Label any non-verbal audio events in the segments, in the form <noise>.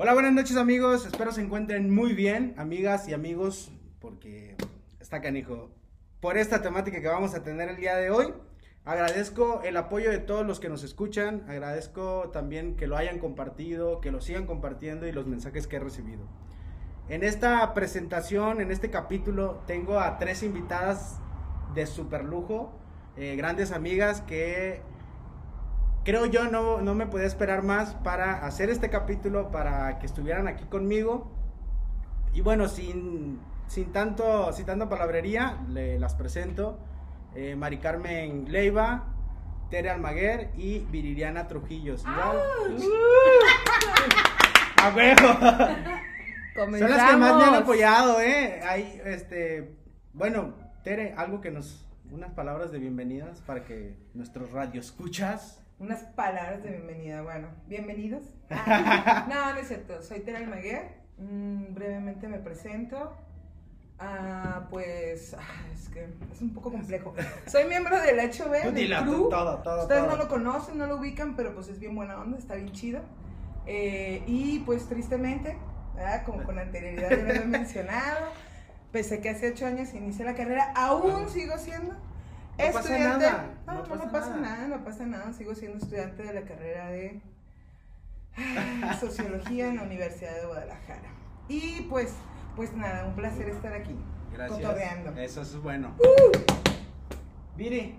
Hola, buenas noches amigos, espero se encuentren muy bien, amigas y amigos, porque está canijo. Por esta temática que vamos a tener el día de hoy, agradezco el apoyo de todos los que nos escuchan, agradezco también que lo hayan compartido, que lo sigan compartiendo y los mensajes que he recibido. En esta presentación, en este capítulo, tengo a tres invitadas de super lujo, eh, grandes amigas que creo yo no, no me podía esperar más para hacer este capítulo, para que estuvieran aquí conmigo. Y bueno, sin, sin, tanto, sin tanto palabrería, le, las presento. Eh, Mari Carmen Leiva, Tere Almaguer y Viridiana Trujillos. <laughs> Igual. ¡A huevo! Son las que más me han apoyado, ¿eh? Hay, este, bueno, Tere, algo que nos, unas palabras de bienvenidas para que nuestros radio escuchas. Unas palabras de bienvenida, bueno, bienvenidos. Ah, <laughs> no, no es cierto, soy Tere Almaguer, mm, brevemente me presento. Ah, pues, es que es un poco complejo. Soy miembro del HB, del crew. todo, todo, Ustedes todo. no lo conocen, no lo ubican, pero pues es bien buena onda, está bien chido. Eh, y pues tristemente, ¿verdad? como con anterioridad ya lo he mencionado, pese que hace ocho años inicié la carrera, aún sigo siendo pasa estudiante. nada, No, no no, pasa no pasa nada. nada, no pasa nada, sigo siendo estudiante de la carrera de <laughs> Sociología en la Universidad de Guadalajara. Y pues, pues nada, un placer estar aquí. Gracias. Cotorreando. Eso es bueno. Viri,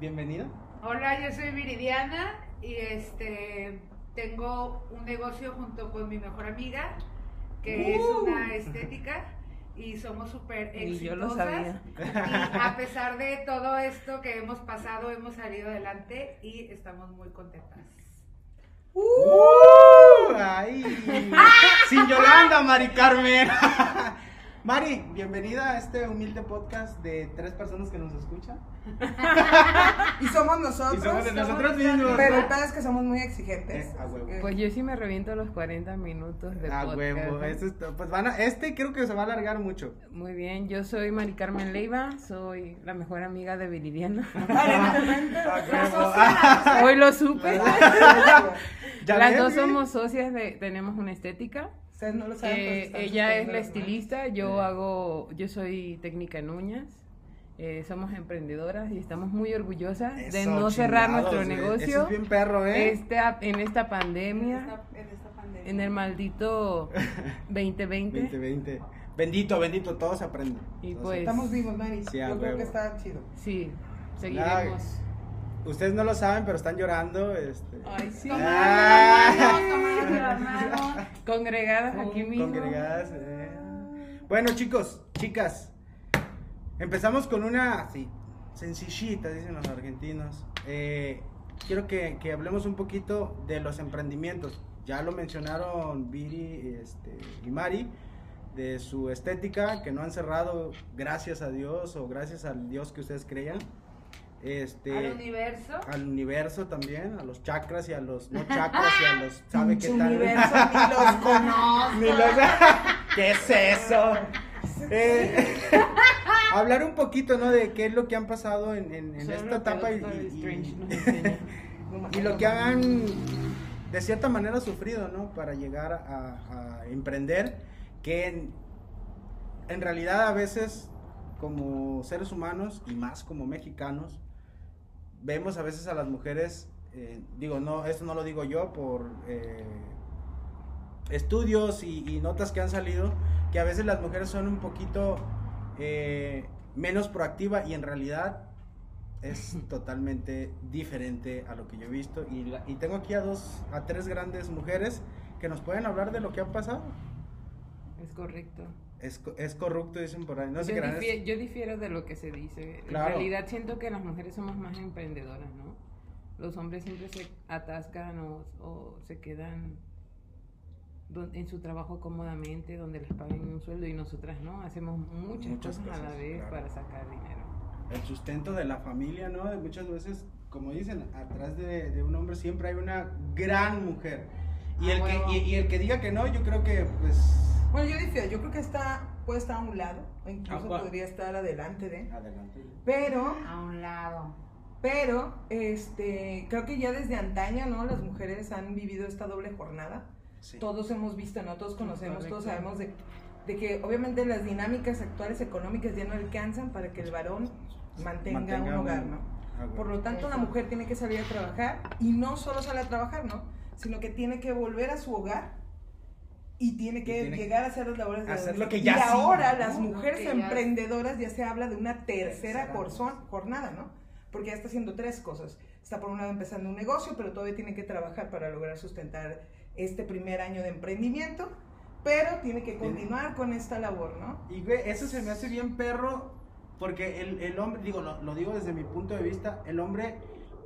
bienvenido. Hola, yo soy Viridiana y este tengo un negocio junto con mi mejor amiga que es Uh. una estética y somos súper Y exitosas. yo lo sabía. Y a pesar de todo esto que hemos pasado, hemos salido adelante y estamos muy contentas. ¡Uh! ¡Ay! <laughs> Sin Yolanda, Mari Carmen. <laughs> Mari, bienvenida a este humilde podcast de tres personas que nos escuchan. <laughs> Y somos nosotros. Y somos de somos nosotros nosotros. mismos. Pero el pedo es que somos muy exigentes. Eh, a huevo. que- Pues yo sí me reviento los 40 minutos de A podcast. huevo. Este, es- pues van a, este creo que se va a alargar mucho. Muy bien, yo soy Mari Carmen Leiva, soy la mejor amiga de Viridiana. <laughs> <laughs> Hoy lo supe. ¿Ya Las dos somos socias de, tenemos una estética. Ustedes no lo saben. Eh, pues, están ella es la estilista, yo Sí. hago, yo soy técnica en uñas. Eh, somos emprendedoras y estamos muy orgullosas de no cerrar chingados, nuestro. Eso negocio es bien perro, ¿eh? esta, en esta pandemia, En esta- en esta pandemia. en el maldito <laughs> 2020. 2020. Bendito, bendito, todo se aprende. Y Todo se- pues- Estamos vivos, Mari. Sí, a Yo creo huevo. que está chido. Sí, seguiremos. Ustedes no lo saben, pero están llorando. Este, Ay, sí. Ah. Congregadas aquí mismo. Congregadas. eh. Bueno, chicos, chicas, empezamos con una así, sencillita, dicen los argentinos. Eh, quiero que, que hablemos un poquito de los emprendimientos. Ya lo mencionaron Viri este, y Mari, de su estética, que no han cerrado, gracias a Dios o gracias al Dios que ustedes crean. Este, Al universo. al universo también, a los chakras y a los no <laughs> chakras y a los sabe qué tal. universo, ni los <laughs> conozco. Ni los- <laughs> ¿Qué es eso? Eh, hablar un poquito, ¿no? De qué es lo que han pasado en, en- en Solo esta etapa y, lo que han de cierta manera sufrido, ¿no? Para llegar a, a emprender, que en, en realidad a veces como seres humanos y más como mexicanos, vemos a veces a las mujeres, eh, digo, no, esto no lo digo yo por eh, estudios y, y notas que han salido, que a veces las mujeres son un poquito eh, menos proactivas y en realidad es <laughs> totalmente diferente a lo que yo he visto y, la- y tengo aquí a dos, a tres grandes mujeres que nos pueden hablar de lo que ha pasado. Es correcto. Es, es corrupto, dicen por ahí. No yo, qué crean, es- difie- yo difiero de lo que se dice. Claro. En realidad siento que las mujeres somos más emprendedoras, ¿no? Los hombres siempre se atascan o, o se quedan en su trabajo cómodamente, donde les paguen un sueldo y nosotras no, hacemos muchas, Muchas cosas, a la cosas, vez claro. para sacar dinero. el sustento de la familia, ¿no? Muchas veces, como dicen, atrás de, de un hombre siempre hay una gran mujer. Y Ah, el, que, y, y el que diga que no, yo creo que, pues, Bueno, yo difiero. Yo creo que está, puede estar a un lado. O incluso Ajá. podría estar adelante de. adelante. Pero, A un lado. pero, este, creo que ya desde antaño, ¿no? Las mujeres han vivido esta doble jornada Sí. Todos hemos visto, ¿no? Todos conocemos, todos sabemos de, de que obviamente las dinámicas actuales económicas ya no alcanzan para que el varón mantenga, Mantenga un hogar, ¿no? Ah. Por lo tanto, la mujer tiene que salir a trabajar y no solo sale a trabajar, ¿no? Sino que tiene que volver a su hogar y tiene que Y tiene que llegar a hacer las labores de hacer lo que ya Y ahora ¿no? las mujeres ya- emprendedoras ya se habla de una tercera Tercera jornada, ¿no? Porque ya está haciendo tres cosas. Está por un lado empezando un negocio, pero todavía tiene que trabajar para lograr sustentar este primer año de emprendimiento, pero tiene que continuar con esta labor, ¿no? Y güey, eso se me hace bien perro, porque el, el hombre, digo, lo, lo digo desde mi punto de vista, el hombre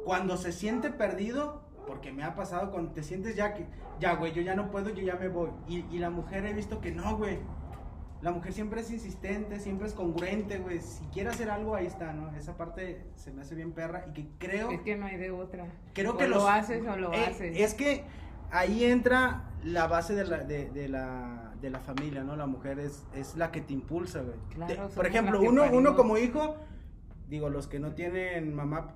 cuando se siente perdido, porque me ha pasado cuando te sientes ya que, ya güey, yo ya no puedo, yo ya me voy. Y, y la mujer he visto que no, güey. La mujer siempre es insistente, siempre es congruente, güey. Si quiere hacer algo, ahí está, ¿no? Esa parte se me hace bien perra y que creo... Es que no hay de otra. Creo O que lo los- haces o lo Eh, haces. Es que ahí entra la base de la, de, de la, de la familia, ¿no? La mujer es, es la que te impulsa, güey. Claro, por ejemplo, uno, uno como hijo, digo, los que no tienen mamá,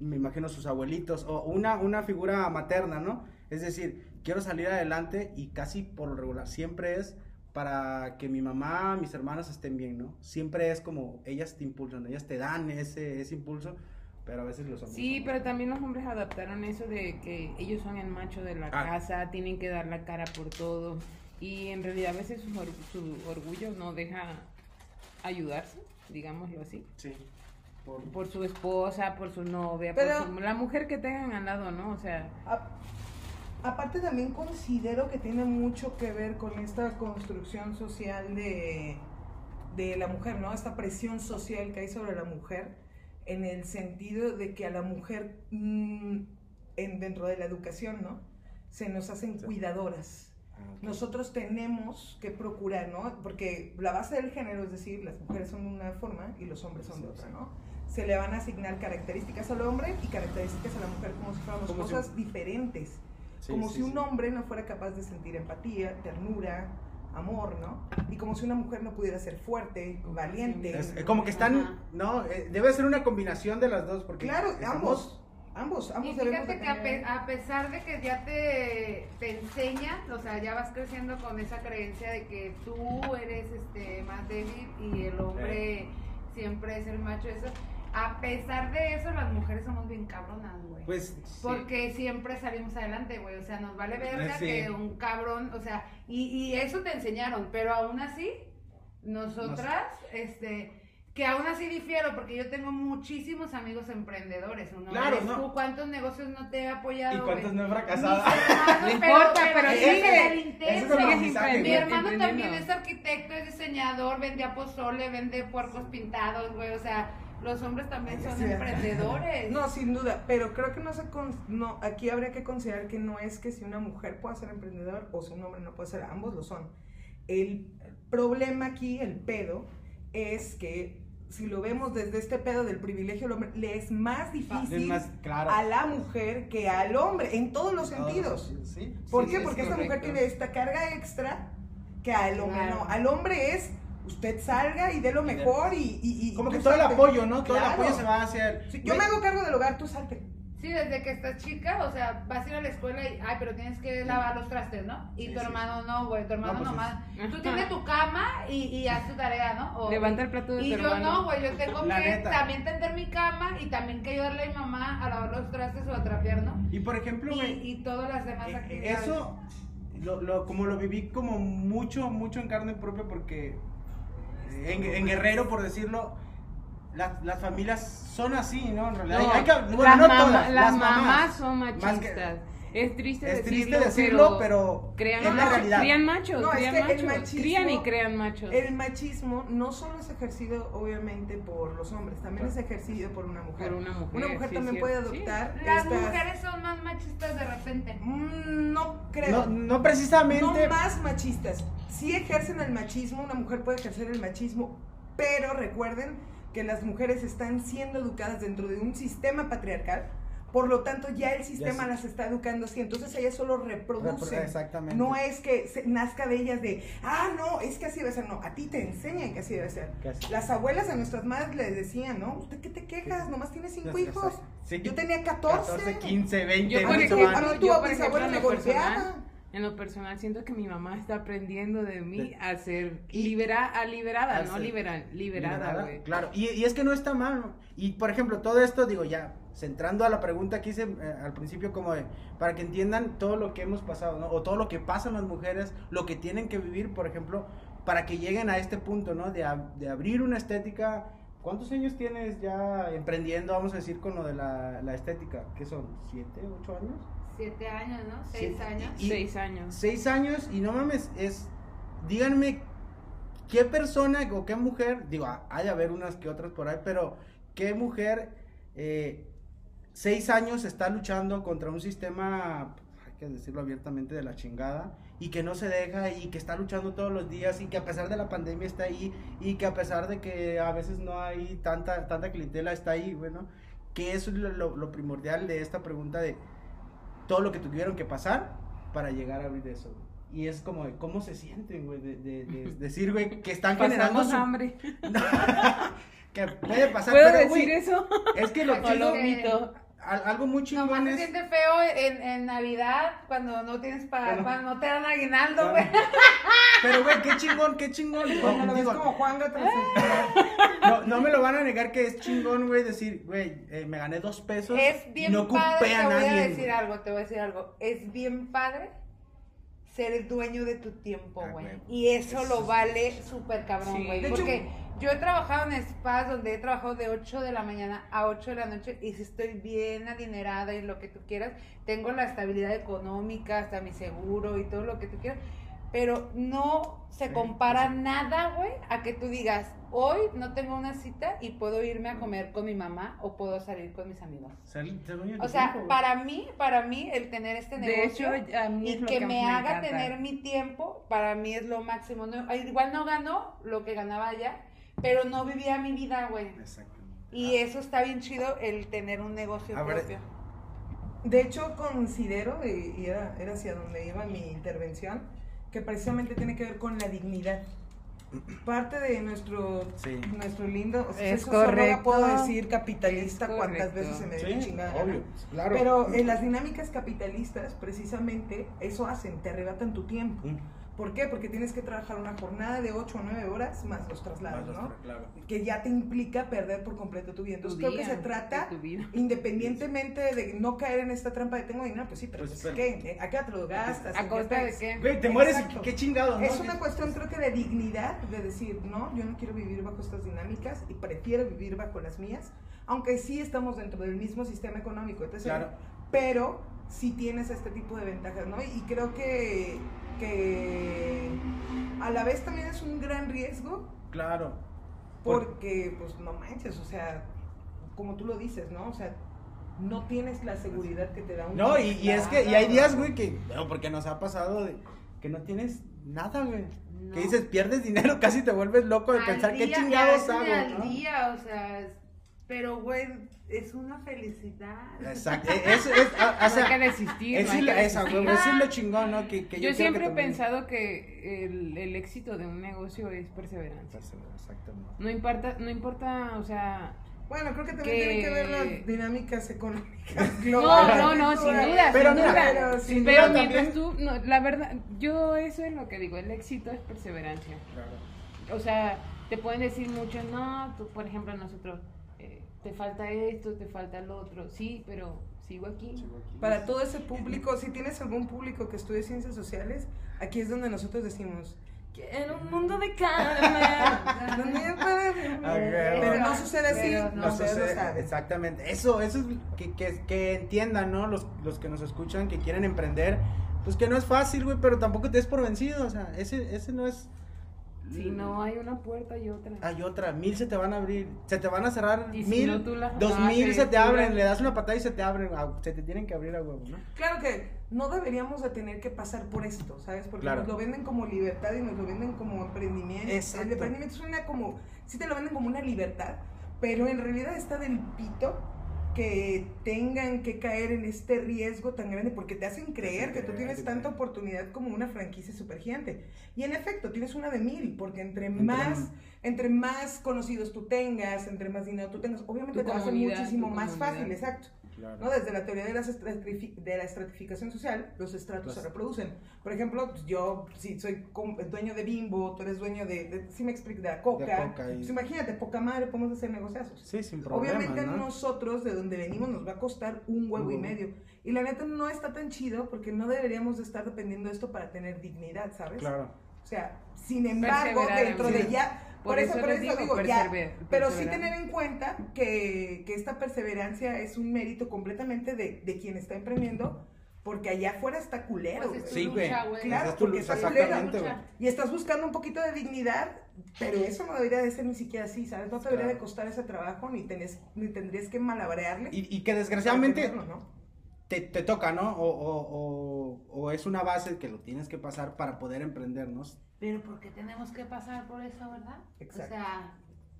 me imagino sus abuelitos, o una, una figura materna, ¿no? Es decir, quiero salir adelante y casi por lo regular siempre es para que mi mamá, mis hermanas estén bien, ¿no? Siempre es como ellas te impulsan, ellas te dan ese, ese impulso, pero a veces los hombres... Sí, pero también los hombres adaptaron eso de que ellos son el macho de la Ah. casa, tienen que dar la cara por todo. Y en realidad a veces su, or- su orgullo no deja ayudarse, digámoslo así. Sí. Por, Por su esposa, por su novia, Pero- por su- la mujer que tengan al lado, ¿no? O sea, A- aparte también considero que tiene mucho que ver con esta construcción social de, de la mujer, ¿no? Esta presión social que hay sobre la mujer en el sentido de que a la mujer mm, en, dentro de la educación, ¿no? Se nos hacen Sí. cuidadoras. Ah. Nosotros tenemos que procurar, ¿no? Porque la base del género, es decir, las mujeres son de una forma y los hombres son de otra, sí. ¿no? Se le van a asignar características al hombre y características a la mujer como si fuéramos Como si- cosas diferentes. Sí, como sí, si un sí. hombre no fuera capaz de sentir empatía, ternura, amor, ¿no? Y como si una mujer no pudiera ser fuerte, valiente. Es, eh, como que están, Ajá. no, eh, debe ser una combinación de las dos, porque Claro, estamos- ambos, ambos, Y ambos debemos fíjate de que a, pe- a pesar de que ya te, te enseñan, o sea, ya vas creciendo con esa creencia de que tú eres este más débil y el hombre siempre es el macho, eso. A pesar de eso, las mujeres somos bien cabronas, güey. Pues, Porque siempre salimos adelante, güey. O sea, nos vale verga Sí. que un cabrón, o sea, y, y eso te enseñaron, pero aún así, nosotras, este, que aún así difiero, porque yo tengo muchísimos amigos emprendedores. ¿no? Claro, no. tú, ¿Cuántos negocios no te he apoyado? ¿y cuántos no he fracasado? <laughs> No importa, pero sigue. es es Mi hermano también es arquitecto, es diseñador, vendía pozole, vende puercos pintados, güey. O sea, los hombres también son Sí. emprendedores. No, sin duda, pero creo que no se con- no, aquí habría que considerar que no es que si una mujer pueda ser emprendedor o si un hombre no puede ser, ambos lo son. El problema aquí, el pedo, es que si lo vemos desde este pedo del privilegio del hombre, le es más difícil Es más, claro. a la mujer que al hombre, en todos los sentidos. Sí. ¿Por Sí, qué? Porque esta mujer tiene esta carga extra que al hombre Claro. no. Al hombre es usted salga y dé lo Y mejor y, y- y Como que todo el apoyo, ¿no? Todo el apoyo se va hacia el... Sí, yo me hago cargo del hogar, tú salte. Sí, desde que estás chica, o sea, vas a ir a la escuela y, ay, pero tienes que lavar los trastes, ¿no? Y Sí, tu sí, hermano no, güey, tu hermano No, pues nomás. es- Tú tienes tu cama y, y haz tu tarea, ¿no? O- levanta el plato de Y tu yo hermano. no, güey, yo tengo La que neta. también tender mi cama y también que ayudarle a mi mamá a lavar los trastes o a trapear, ¿no? Y por ejemplo, Y, güey, y todas las demás eh, actividades. eso, lo, lo- como lo viví como mucho, mucho en carne propia, porque en, en Guerrero, por decirlo, las, las familias son así, ¿no? En realidad, No, hay que- bueno, las, no mamás son Más que- machistas. Es triste es decirlo, triste decirlo, pero crean es la machos, realidad. Crían machos, No, es que el machos, machismo- crían y crean machos. El machismo no solo es ejercido, obviamente, por los hombres, también es ejercido por una mujer. Por una mujer, Una mujer sí, también sí, puede sí. adoptar Las estas- mujeres son más machistas de repente. Mm, no No, creo. no precisamente... No más machistas. Sí ejercen el machismo, una mujer puede ejercer el machismo, pero recuerden que las mujeres están siendo educadas dentro de un sistema patriarcal, por lo tanto ya el sistema las está educando así, entonces ellas solo reproducen. Exactamente. No es que se- nazca de ellas de, ah, no, es que así debe ser. No, a ti te enseñan que así debe ser. Las abuelas a nuestras madres les decían, ¿no? ¿Usted qué te quejas? Nomás tiene cinco hijos. sí. Yo tenía 14. 14, 15, 20. Yo, por no A mí Yo, por ejemplo, me personal, golpeaba. En lo personal siento que mi mamá está aprendiendo de mí De- a ser libera, a liberada, a no liberal, liberada. Claro, y, y es que no está mal. Y por ejemplo, todo esto, digo, ya, centrando a la pregunta que hice eh, al principio, como de, para que entiendan todo lo que hemos pasado, ¿no? O todo lo que pasan las mujeres, lo que tienen que vivir, por ejemplo, para que lleguen a este punto, ¿no? De, de abrir una estética. ¿Cuántos años tienes ya emprendiendo, vamos a decir, con lo de la, la estética? ¿Qué son? ¿Siete, ocho años? Siete años, ¿no? Seis Sí. años. Y- Seis años. Seis años y no mames, es. Díganme qué persona o qué mujer, digo, hay de haber unas que otras por ahí, pero qué mujer eh, seis años está luchando contra un sistema, hay que decirlo abiertamente, de la chingada y que no se deja y que está luchando todos los días y que a pesar de la pandemia está ahí y que a pesar de que a veces no hay tanta, tanta clientela está ahí, bueno, que eso es lo, lo- lo primordial de esta pregunta de todo lo que tuvieron que pasar para llegar a abrir eso. Y es como, de, ¿cómo se sienten, güey? De, de- de <laughs> decir, güey, que están generando Pasamos su... hambre. <laughs> <laughs> que puede pasar, ¿Puedo pero, decir güey, eso? es que lo chido, algo muy chingón Nomás se es... siente feo en, en Navidad cuando no tienes para, Bueno. cuando no te dan aguinaldo, güey. Pero, güey, qué chingón, qué chingón. Cuando lo ves como Juan Gato, así. no, no me lo van a negar que es chingón, güey, decir, güey, eh, me gané dos pesos Es bien no padre, a te voy nadie. a decir güey. algo, te voy a decir algo. Es bien padre ser el dueño de tu tiempo, Ah, güey. Y eso Eso lo vale súper cabrón, Sí. güey. Hecho- porque yo he trabajado en spas donde he trabajado de 8 de la mañana a 8 de la noche y si estoy bien adinerada y lo que tú quieras, tengo la estabilidad económica, hasta mi seguro y todo lo que tú quieras. Pero no se Sí, compara sí. nada, güey, a que tú digas, hoy no tengo una cita y puedo irme a comer con mi mamá o puedo salir con mis amigos. Sal- O sea, tiempo, para mí, para mí, el tener este De hecho, negocio a mí es y que, que me haga encanta. tener mi tiempo, para mí es lo máximo. No, igual no ganó lo que ganaba allá, pero no vivía mi vida, güey. Exactamente. Y eso está bien chido, el tener un negocio A ver, propio. De hecho, considero, y y era, era hacia donde iba mi intervención, que precisamente tiene que ver con la dignidad. Parte de nuestro, Sí. nuestro lindo, o sea, Es eso solo correcto. puedo decir capitalista cuantas veces se me dé Sí, la chingada. obvio, claro. Pero en las dinámicas capitalistas, precisamente, eso hacen, te arrebatan tu tiempo. Mm. ¿Por qué? Porque tienes que trabajar una jornada de 8 o 9 horas más los traslados, Más ¿no? los- claro. Que ya te implica perder por completo tu vida. Tu Entonces creo que día, se trata, tu independientemente de no caer en esta trampa de tengo dinero, pues sí, pero Pues, pues, ¿qué? ¿A qué te lo gastas? ¿A ¿En qué costa de qué? Güey, te mueres y qué chingado, ¿no? Es una cuestión creo que de dignidad, de decir, no, yo no quiero vivir bajo estas dinámicas y prefiero vivir bajo las mías, aunque sí estamos dentro del mismo sistema económico, etc. Claro. Pero sí tienes este tipo de ventajas, ¿no? Y creo que, que a la vez también es un gran riesgo Claro. Por- porque, pues, no manches, o sea, como tú lo dices, ¿no? O sea, no tienes la seguridad que te da un... No, y, y es que, y hay días, güey, que, no, porque nos ha pasado de que no tienes nada, güey. No. Que dices, pierdes dinero, <laughs> casi te vuelves loco de Al pensar qué día, chingados es de hago, al ¿no? día, o sea, es- pero güey, es una felicidad. Exacto, <laughs> es, es, a- o No hay sea, que desistir. eso no hay es, que esa, desistir. güey, eso es lo chingón, ¿no? Que, que Yo quiero siempre que he pensado que el, el éxito de un negocio es perseverancia. Exactamente. No importa, no importa, o sea, Bueno, creo que también que- tiene que ver las dinámicas económicas <laughs> no, globales. no, no, sin Culturales. duda, Pero sin duda. pero sin Pero duda mientras también- tú, no, la verdad, yo eso es lo que digo, el éxito es perseverancia. Claro. O sea, te pueden decir mucho, no, tú, por ejemplo, nosotros, te falta esto, te falta lo otro, sí, pero sigo aquí. Sigo aquí. Para todo ese público, si tienes algún público que estudie ciencias sociales, aquí es donde nosotros decimos, quiero un mundo de caramel, <laughs> donde yo pueda vivir". Ah, huevo. Pero no sucede así, no, no lo. Exactamente. Eso, eso es que, que, que entiendan, ¿no? Los, los que nos escuchan, que quieren emprender. Pues que no es fácil, güey, pero tampoco te des por vencido. O sea, ese, ese no es. Si no hay una puerta y otra. Hay otra, mil se te van a abrir, se te van a cerrar Y si mil, no, tú las dos mil se te abren, le das una patada y se te abren, se te tienen que abrir a huevo, ¿no? Claro que no deberíamos de tener que pasar por esto, ¿sabes? Porque Claro. nos lo venden como libertad y nos lo venden como emprendimiento. Exacto. El emprendimiento suena como, sí te lo venden como una libertad, pero en realidad está del pito que tengan que caer en este riesgo tan grande porque te hacen creer que tú tienes tanta oportunidad como una franquicia super gigante. Y en efecto, tienes una de mil, porque entre, Entre más entre más conocidos tú tengas, entre más dinero tú tengas, obviamente Tu te va a ser muchísimo más comunidad. fácil, exacto. Claro. ¿no? Desde la teoría de, las estratifi- de la estratificación social, los estratos se reproducen. Por ejemplo, pues, yo, si soy dueño de Bimbo, tú eres dueño de, de si me explico, de la Coca. Coca y- Pues imagínate, poca madre, podemos hacer negociazos. Sí, sin problema, Obviamente nosotros, de donde venimos, nos va a costar un huevo y medio. Y la neta no está tan chido porque no deberíamos de estar dependiendo de esto para tener dignidad, ¿sabes? Claro. O sea, sin embargo, dentro de ya... Por, Por eso, eso por eso digo, digo, ya, pero sí tener en cuenta que, que esta perseverancia es un mérito completamente de, de quien está emprendiendo, porque allá afuera está culero. Pues es tu güey. Sí, güey. lucha, güey. Claro, es tu porque lucha, está güey. Y estás buscando un poquito de dignidad, pero eso no debería de ser ni siquiera así, ¿sabes? No te debería Claro. de costar ese trabajo, ni, tenés, ni tendrías que malabrearle. Y, y que desgraciadamente tenerlo, ¿no? Te, te toca, ¿no? O, o, o, o es una base que lo tienes que pasar para poder emprender, ¿no? Pero porque tenemos que pasar por eso, ¿verdad? Exacto. O sea,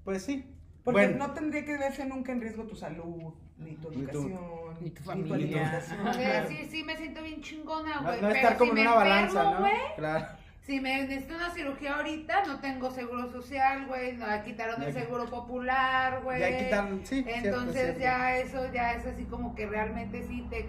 Pues sí. Porque bueno, no tendría que verse nunca en riesgo tu salud, ni tu Ni tu- educación, ni tu familia. o sea, sí, sí me siento bien chingona, güey. no pero estar como si en me una balanza, enfermo, ¿no? güey, Claro. Si me necesito una cirugía ahorita, no tengo seguro social, güey. No, quitaron Ya el seguro popular, güey. Ya quitaron, sí. Entonces cierto. ya eso ya es así como que realmente sí te,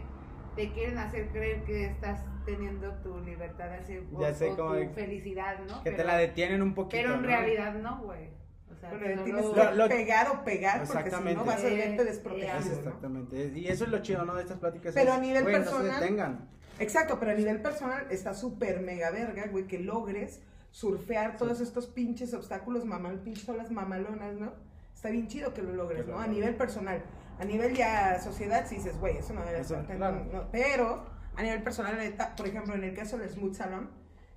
te quieren hacer creer que estás teniendo tu libertad así, o, Ya sé o cómo tu felicidad, ¿no? Que te la detienen un poquito. Pero en ¿no? realidad no, güey. O sea, Pero tienes Lo- pegar o pegar, porque si Exactamente. no vas a verte desprotegido. ¿no? exactamente. Y eso es lo chido, ¿no? De estas pláticas. Pero es, a nivel No personal- se detengan. Exacto, pero a nivel personal está súper mega verga, güey, que logres surfear todos estos pinches obstáculos, mamal, pinches olas mamalonas, ¿no? Está bien chido que lo logres, ¿no? A nivel personal. A nivel ya sociedad, sí dices, güey, eso no debe tan- claro. no, Pero a nivel personal, por ejemplo, en el caso del Smooth Salon,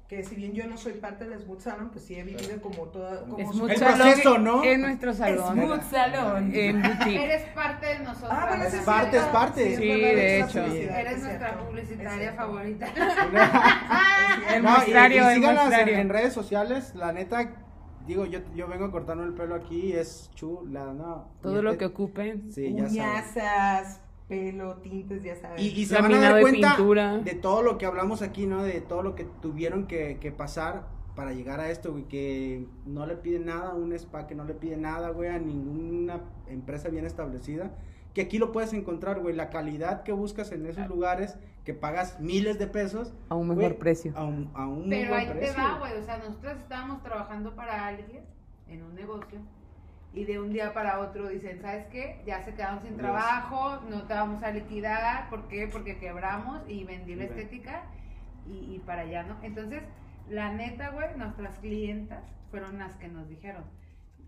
que si bien yo no soy parte del Smooth Salon, pues sí he vivido como toda... Como Smooth El Salon proceso, ¿no? En nuestro salón. Smooth Salon. En boutique. Eres parte de nosotros. Ah, bueno, Es sí, parte, es parte. es Sí, de hecho. Eres es nuestra publicitaria favorita. <laughs> El No, y- muestrario, y el síganos en, en redes sociales, la neta, digo, yo, yo vengo cortando el pelo aquí, es chula, ¿no? Todo Y lo este- que ocupen. Sí, ya. Uñazas, pelo, tintes, ya sabes. Y, y se van a Laminado dar de cuenta pintura. de todo lo que hablamos aquí, ¿no? De todo lo que tuvieron que, que pasar para llegar a esto, güey, que no le piden nada a un spa, que no le pide nada, güey, a ninguna empresa bien establecida. Que aquí lo puedes encontrar, güey, la calidad que buscas en esos lugares, que pagas miles de pesos. A un mejor güey, precio. A un, a un muy Pero buen ahí te va, güey. O sea, nosotros estábamos trabajando para alguien en un negocio y de un día para otro dicen, ¿sabes qué? Ya se quedaron sin trabajo, no te vamos a liquidar. ¿Por qué? Porque quebramos y vendí la estética y, y para allá, ¿no? Entonces, la neta, güey, nuestras clientas fueron las que nos dijeron,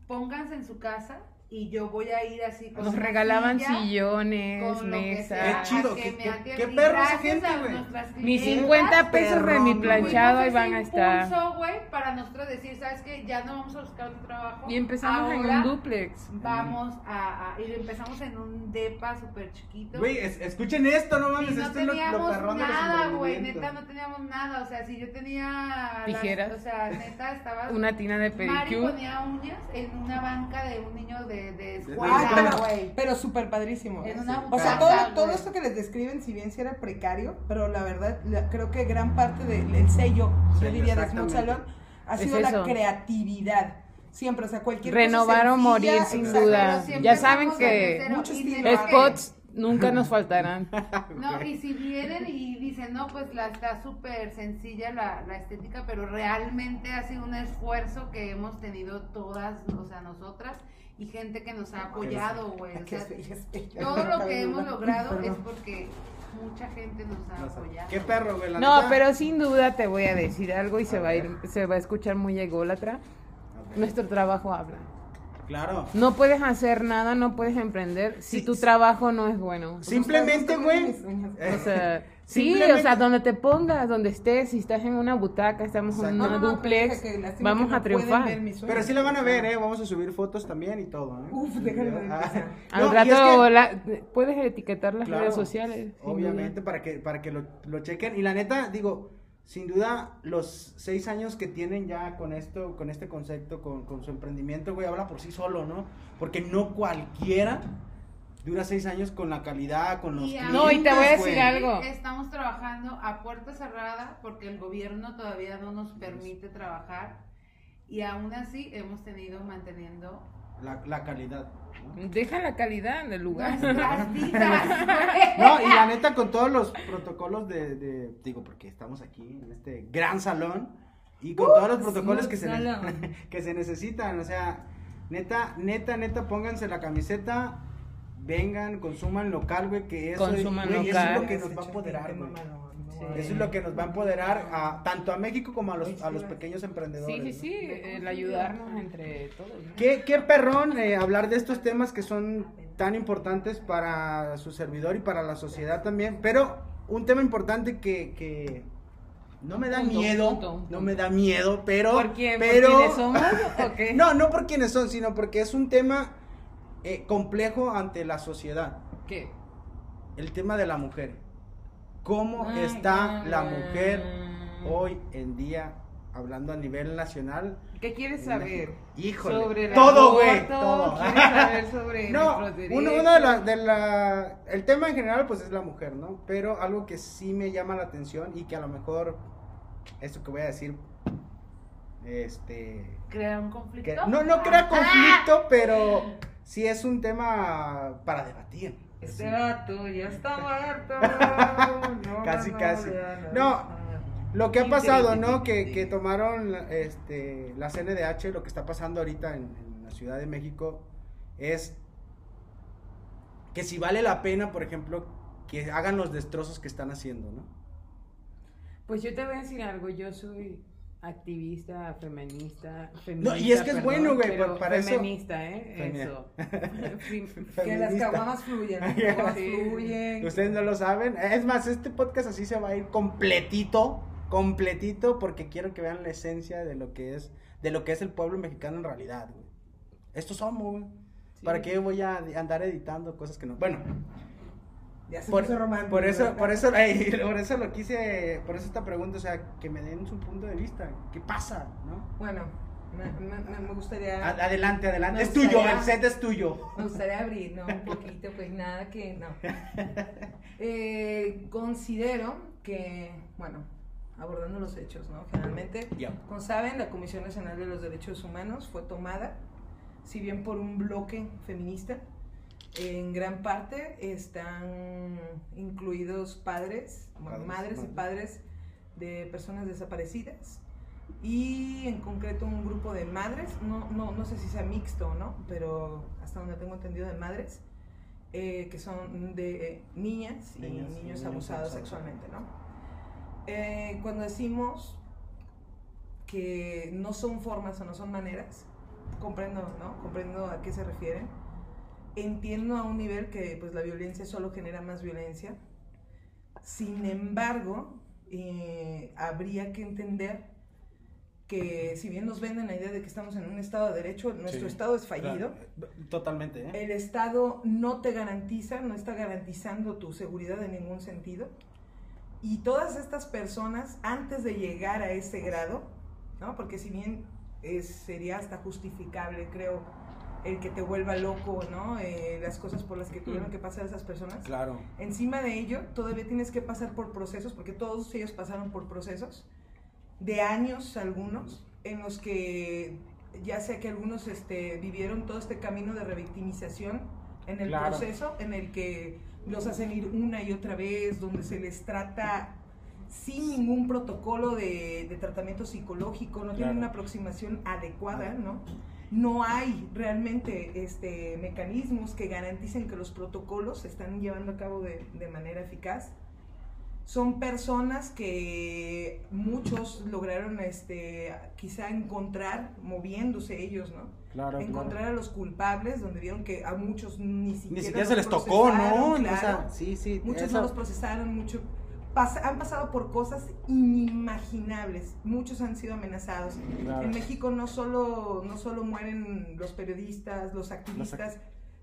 pónganse en su casa y yo voy a ir así con Nos regalaban silla, sillones, mesas. sea, Qué chido, qué- qué- qué perro esa gente, güey. Mis clientas, 50 pesos de mi planchado ahí van a estar. güey, para nosotros decir, ¿sabes qué? Ya no vamos a buscar otro trabajo. Y empezamos en Ahora un duplex. Vamos a, a- y empezamos en un depa súper chiquito. Güey, es- escuchen esto, no y mames, no esto es lo, lo teníamos nada, güey, neta no teníamos nada, o sea, si yo tenía las- Tijeras. o sea, neta estaba Una tina de Mari pedicure. ponía uñas en una banca de un niño de, de escuela, pero, pero súper padrísimo. En una O sea, todo, todo esto que les describen, si bien si era precario, pero la verdad, la- creo que gran parte del el sello, yo Sello, diría, de Smooth. Salón, ha Es sido la creatividad. Siempre, o sea, cualquier cosa Renovar o sencilla, morir, sin duda. Ya saben que- Spots nunca nos faltarán. <laughs> No, y si vienen y dicen, no, pues la está súper sencilla la, la estética, pero realmente ha sido un esfuerzo que hemos tenido todas, o sea, nosotras, y gente que nos ha apoyado, güey. O sea, todo lo que hemos logrado es porque mucha gente nos ha apoyado. Qué perro, güey, No, neta. pero sin duda te voy a decir algo y se va a ir, se va a escuchar muy ególatra. Nuestro trabajo habla. Claro. No puedes hacer nada, no puedes emprender si tu sí. trabajo no es bueno. Simplemente, güey. O sea, <laughs> sí, o sea, donde te pongas, donde estés, si estás en una butaca, estamos en una No, no, no, duplex, vamos que a triunfar. Pero sí la van a ver, ¿eh? Vamos a subir fotos también y todo, ¿eh? Uf, déjenme ver. Ah, <laughs> Al rato es que- la- puedes etiquetar las Claro, redes sociales. Obviamente, para que, para que lo, lo chequen. Y la neta, digo, sin duda, los seis años que tienen ya con esto, con este concepto, con, con su emprendimiento, güey, habla por sí solo, ¿no? Porque no cualquiera dura seis años con la calidad, con los Y clientes, No, y te voy a decir güey. algo. Estamos trabajando a puerta cerrada porque el gobierno todavía no nos permite trabajar y aún así hemos tenido manteniendo la, la calidad. ¿no? Deja la calidad del lugar. Las vidas, <laughs> No, y la neta con todos los protocolos de, de- digo, porque estamos aquí en este gran salón y con todos los protocolos que se, <laughs> que se necesitan, o sea, neta, neta, neta, pónganse la camiseta, vengan, consuman local, güey, que eso, Consuman güey, eso es lo que nos va a empoderar, güey. Sí. Eso es lo que nos va a empoderar a, tanto a México como a los, a los pequeños emprendedores. Sí, sí, ¿no? sí, el ayudarnos entre todos. ¿no? Qué, qué perrón eh, hablar de estos temas que son tan importantes para su servidor y para la sociedad también. Pero un tema importante que, que no me da Punto, miedo, punto, no me da miedo, pero... ¿Por quién? ¿Por pero, quiénes somos o qué? <laughs> No, no por quiénes son, sino porque es un tema eh, complejo ante la sociedad. ¿Qué? El tema de la mujer. ¿Cómo Ay, está la mujer hoy en día, hablando a nivel nacional? ¿Qué quieres saber? Híjole, Sobre el todo, güey, todo. ¿Quieres saber sobre <laughs> No, uno, uno de la, de la, el tema en general pues es la mujer, ¿no? Pero algo que sí me llama la atención y que a lo mejor, esto que voy a decir, este, Crear un que conflicto. no, no crea conflicto, pero sí es un tema para debatir. Este Sí. vato ya está muerto. <laughs> No, Casi, no, casi. ya No. Lo que ha pasado, ¿no? Que, que tomaron este, la CNDH, lo que está pasando ahorita en, en la Ciudad de México, es que si vale la pena, por ejemplo, que hagan los destrozos que están haciendo, ¿no? Pues yo te voy a decir algo, yo soy activista, feminista, No, feminista y es que es bueno, güey, pero pa- para eso- feminista, ¿eh? Eso. <laughs> Que las Feminista. caguamas fluyen. Las <laughs> caguamas fluyen. Ustedes no lo saben. Es más, este podcast así se va a ir completito, completito, porque quiero que vean la esencia de lo que es, de lo que es el pueblo mexicano en realidad, güey. Estos somos, güey. Sí. ¿Para qué voy a andar editando cosas que no? Bueno, Ya se por, puso romántico. por eso, ¿verdad? por eso, <laughs> por eso lo quise, por eso esta pregunta, o sea, que me den su punto de vista. ¿Qué pasa, no? Bueno, me, gustaría. Adelante, adelante. Me Es tuyo, el set es tuyo. Me gustaría abrir, ¿no? Un poquito, pues nada que no. <laughs> Eh, considero que, bueno, abordando los hechos, ¿no? Generalmente, como saben, la Comisión Nacional de los Derechos Humanos fue tomada, si bien por un bloque feminista, en gran parte están incluidos padres, Padres, madres y padres de personas desaparecidas y en concreto un grupo de madres, no, no, no sé si sea mixto o no, pero hasta donde tengo entendido de madres, eh, que son de eh, niñas y Niñas y niños niños abusados abusados. sexualmente, ¿no? Eh, cuando decimos que no son formas o no son maneras, comprendo, ¿no? Comprendo a qué se refieren. Entiendo a un nivel que pues la violencia solo genera más violencia. Sin embargo, eh, habría que entender que si bien nos venden la idea de que estamos en un estado de derecho, nuestro Sí, estado es fallido. Claro, Totalmente, ¿eh? El Estado no te garantiza, no está garantizando tu seguridad en ningún sentido. Y todas estas personas, antes de llegar a ese grado, ¿no? porque si bien es- sería hasta justificable, creo, el que te vuelva loco, ¿no? Eh, las cosas por las que tuvieron que pasar esas personas. Claro. Encima de ello, todavía tienes que pasar por procesos, porque todos ellos pasaron por procesos de años algunos, en los que ya sea que algunos este, vivieron todo este camino de revictimización en el Claro. proceso, en el que los hacen ir una y otra vez, donde se les trata sin ningún protocolo de, de tratamiento psicológico, no tienen Claro. una aproximación adecuada, ¿no? No hay realmente este, mecanismos que garanticen que los protocolos se están llevando a cabo de, de manera eficaz. Son personas que muchos lograron este, quizá encontrar moviéndose ellos, ¿no? Claro, encontrar a los culpables, donde vieron que a muchos ni siquiera, Ni siquiera se les tocó, ¿no? procesaron, O claro. sea, sí, sí. Muchos eso- no los procesaron, mucho, pas- han pasado por cosas inimaginables, muchos han sido amenazados. Claro. En México no solo, no solo mueren los periodistas, los activistas,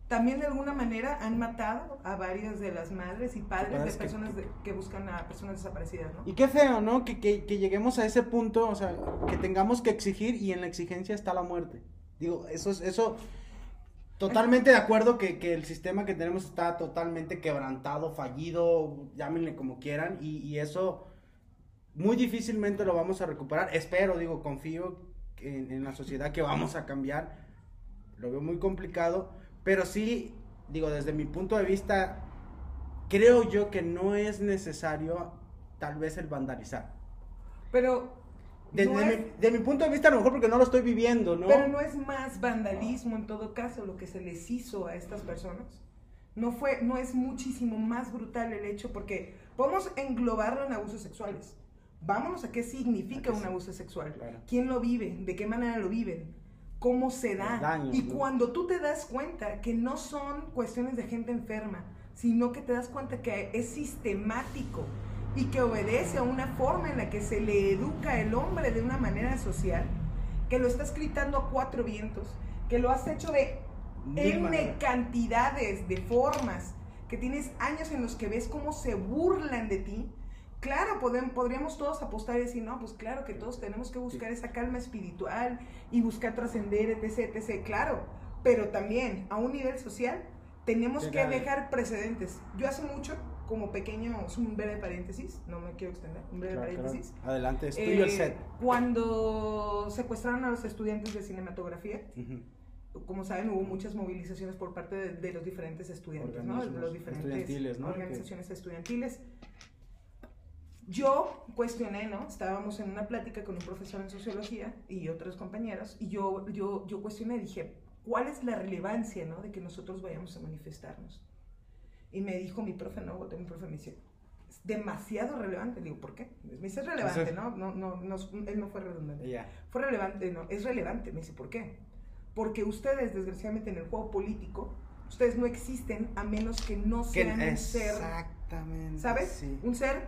también de alguna manera han matado a varias de las madres y padres de que- personas de- que buscan a personas desaparecidas, ¿no? Y qué feo, ¿no? Que, que, que lleguemos a ese punto, o sea, que tengamos que exigir y en la exigencia está la muerte. Digo, eso es, eso, totalmente de acuerdo que, que el sistema que tenemos está totalmente quebrantado, fallido, llámenle como quieran, y, y eso muy difícilmente lo vamos a recuperar. Espero, digo, confío en, en la sociedad que vamos a cambiar. lo veo muy complicado, pero sí, digo, desde mi punto de vista, creo yo que no es necesario tal vez el vandalizar. Pero Desde no mi, es- de mi punto de vista, a lo mejor porque no lo estoy viviendo, ¿no? Pero no es más vandalismo en todo caso lo que se les hizo a estas personas. No fue, no es muchísimo más brutal el hecho porque podemos englobarlo en abusos sexuales. Vámonos a qué significa ¿A un sí? abuso sexual. Claro. ¿Quién lo vive? ¿De qué manera lo viven? ¿Cómo se da? Daños, y ¿no? cuando tú te das cuenta que no son cuestiones de gente enferma, sino que te das cuenta que es sistemático y que obedece a una forma en la que se le educa al hombre de una manera social, que lo estás gritando a cuatro vientos, que lo has hecho de N cantidades de formas, que tienes años en los que ves cómo se burlan de ti. Claro, podem- podríamos todos apostar y decir, no, pues claro que todos tenemos que buscar esa calma espiritual y buscar trascender, etc, etc, claro, pero también a un nivel social tenemos que dejar precedentes. Yo hace mucho, como pequeño, es un breve paréntesis, no me quiero extender, un breve Claro, claro. paréntesis. Adelante, es tuyo Eh, el set. Cuando secuestraron a los estudiantes de cinematografía, Ujú. como saben, hubo muchas movilizaciones por parte de, de los diferentes estudiantes, ¿no? De los diferentes estudiantiles, ¿no? organizaciones estudiantiles. Yo cuestioné, ¿no? Estábamos en una plática con un profesor en sociología y otros compañeros, y yo, yo, yo cuestioné, dije, ¿cuál es la relevancia, ¿no? De que nosotros vayamos a manifestarnos. Y me dijo mi profe, no, mi profe me dice, es demasiado relevante. Le digo, ¿por qué? Me dice, es relevante, Entonces- ¿no? No, no, no, él no fue redundante. Ya. Fue relevante, no, es relevante. Me dice, ¿por qué? Porque ustedes, desgraciadamente, en el juego político, ustedes no existen a menos que no Que- sean un ser, Exactamente. ¿sabes? Sí. Un ser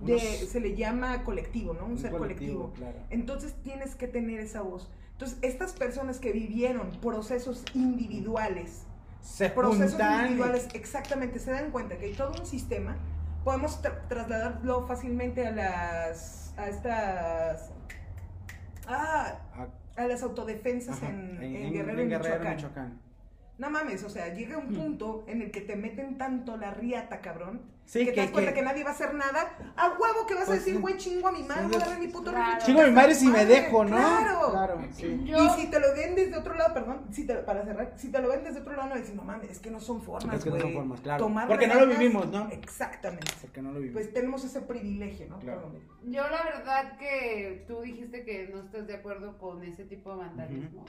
de, Unos- se le llama colectivo, ¿no? Un, Un ser colectivo. claro. Entonces tienes que tener esa voz. Entonces, estas personas que vivieron procesos individuales, Se procesos juntan. individuales, exactamente, se dan cuenta que hay todo un sistema, podemos tra- trasladarlo fácilmente a las, a estas, ah, a las autodefensas ajá, en, en Guerrero en Guerrero, Michoacán. Michoacán. No mames, o sea, llega un punto en el que te meten tanto la riata, cabrón, Sí, que, que, te das cuenta que- que nadie va a hacer nada. A huevo que vas Pues a decir, sí. güey, chingo a mi madre, voy a mi puto Claro. Chingo a mi madre si me dejo, ¿no? Claro. Claro, sí. Yo- Y si te lo ven desde otro lado, perdón, si te, para cerrar, si te lo ven desde otro lado, no decir, no mames, es que no son formas, Es que no son formas, claro. Tomar Porque no lo vivimos, ¿no? Exactamente. Porque no lo vivimos. Pues tenemos ese privilegio, ¿no? Claro. Perdón. Yo la verdad que tú dijiste que no estás de acuerdo con ese tipo de vandalismo.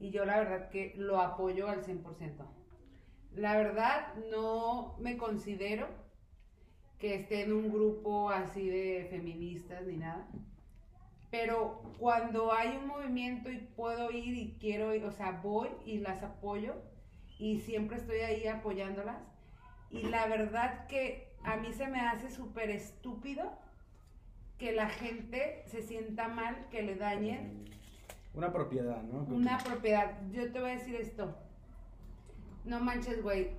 Y yo la verdad que lo apoyo al 100%. La verdad no me considero que esté en un grupo así de feministas ni nada. Pero cuando hay un movimiento y puedo ir y quiero ir, o sea, voy y las apoyo y siempre estoy ahí apoyándolas. Y la verdad que a mí se me hace súper estúpido que la gente se sienta mal, que le dañen Una propiedad, ¿no? una propiedad. Yo te voy a decir esto. No manches, güey.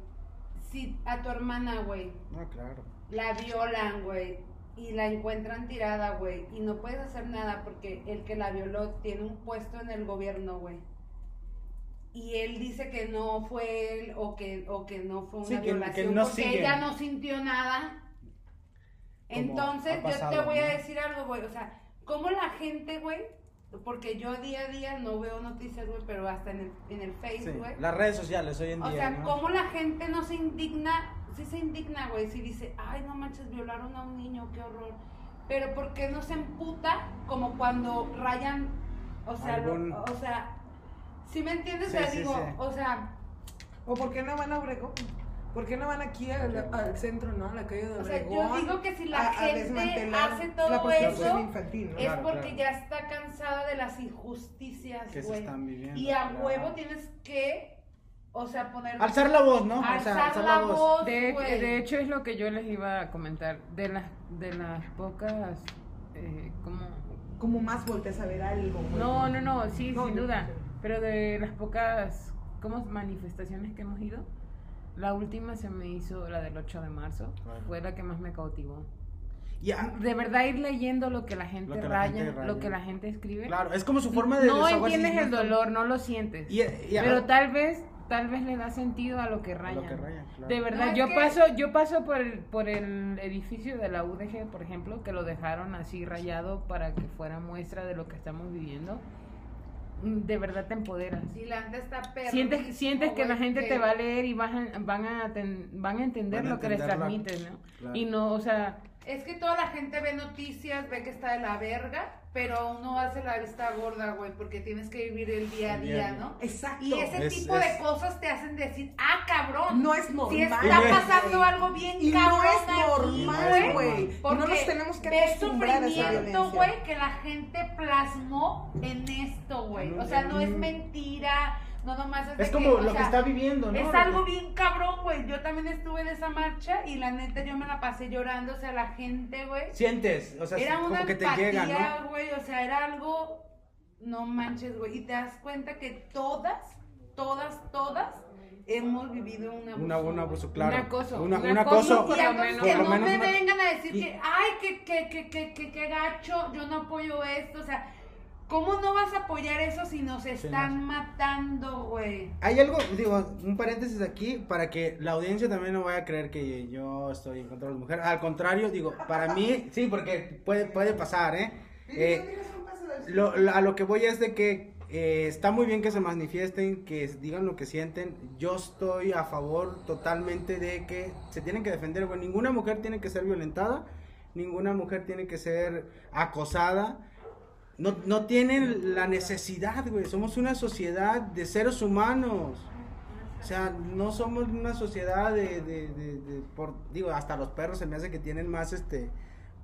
Si a tu hermana, güey, No, claro. la violan, güey, y la encuentran tirada, güey, y no puedes hacer nada porque el que la violó tiene un puesto en el gobierno, güey. Y él dice que no fue él o que, o que no fue una Sí, que- que violación no porque ella no sintió nada. Como Entonces, yo te voy a decir algo, güey. O sea, ¿cómo la gente, güey? Porque yo día a día no veo noticias, güey, pero hasta en el, en el Sí, Facebook, güey. Las redes sociales hoy en O día, sea, ¿no? ¿cómo la gente no se indigna? Sí se indigna, güey, si dice, ay, no manches, violaron a un niño, qué horror. Pero ¿por qué no se emputa como cuando rayan, o sea, lo- o sea, ¿sí me entiendes? Sí, o sea, sí, digo, sí. o sea, ¿O por qué no van a Obregón? ¿Por qué no van aquí al, al centro, no? A la calle de o sea, Obregón. yo digo que si la a- gente hace todo eso, infantil, ¿no? es Claro, porque claro. ya está cansada de las injusticias, Que se están viviendo. Y a claro. huevo tienes que, o sea, poner... Alzar la voz, ¿no? Alzar la voz, De, de hecho es lo que yo les iba a comentar. De las, de las pocas, eh, como... Como más volteas a ver algo, güey. No, no, no, sí, No, sin duda. Pero de las pocas, como manifestaciones que hemos ido, la última se me hizo la del 8 de marzo. Fue la que más me cautivó. Ya, De verdad ir leyendo lo que la gente, Lo que la raya, gente raya. lo que la gente escribe. claro, es como su forma de no entiendes el dolor, no lo sientes. Y, y- pero tal vez, tal vez le da sentido a lo que rayan. lo que rayan, claro. De verdad, No, yo que- paso, yo paso por el, por el edificio de la UDG, por ejemplo, que lo dejaron así rayado para que fuera muestra de lo que estamos viviendo. De verdad te empoderas. Si la neta está perro. Sientes, sientes que la gente te va a leer y van a, van a, ten- van a entender Van a lo que les transmites, ¿no? Claro. Y no, o sea, Es que toda la gente ve noticias, ve que está de la verga, pero uno hace la vista gorda, güey, porque tienes que vivir el día a día. ¿no? Exacto. Y ese Es- tipo es- de cosas te hacen decir, ah, cabrón. no es Si normal. está Y no es- pasando algo bien Y no cabrón es aquí, normal, güey. Y no Porque nos tenemos que ve acostumbrar a esa sufrimiento, güey, que la gente plasmó en esto, güey. O sea, no es mentira, no nomás es de Es como lo que está viviendo, ¿no? Es algo bien cabrón, güey. Yo también estuve en esa marcha y la neta yo me la pasé llorando, o sea, la gente, güey. Sientes, o sea, Era como una que te empatía, llega, ¿no? güey, o sea, era algo, no manches, güey, y te das cuenta que todas, todas, todas hemos vivido un abuso. Una, un abuso, claro. Un acoso, Una- un acoso Y menos. que no menos me una- vengan a decir y- que, ay, que, que, que, que, que, que gacho, yo no apoyo esto, o sea, ¿cómo no vas a apoyar eso si nos están matando, güey? Hay algo, digo, un paréntesis aquí para que la audiencia también no vaya a creer que yo estoy en contra de las mujeres. Al contrario, digo, para mí, sí, porque puede, puede pasar, ¿eh? Eh, lo- lo- a lo que voy es de que eh, está muy bien que se manifiesten, que digan lo que sienten. Yo estoy a favor totalmente de que se tienen que defender, güey. Ninguna mujer tiene que ser violentada, ninguna mujer tiene que ser acosada. No, no tienen la necesidad, güey. Somos una sociedad de seres humanos. O sea, no somos una sociedad de, de, de- por, digo, hasta los perros se me hace que tienen más, este,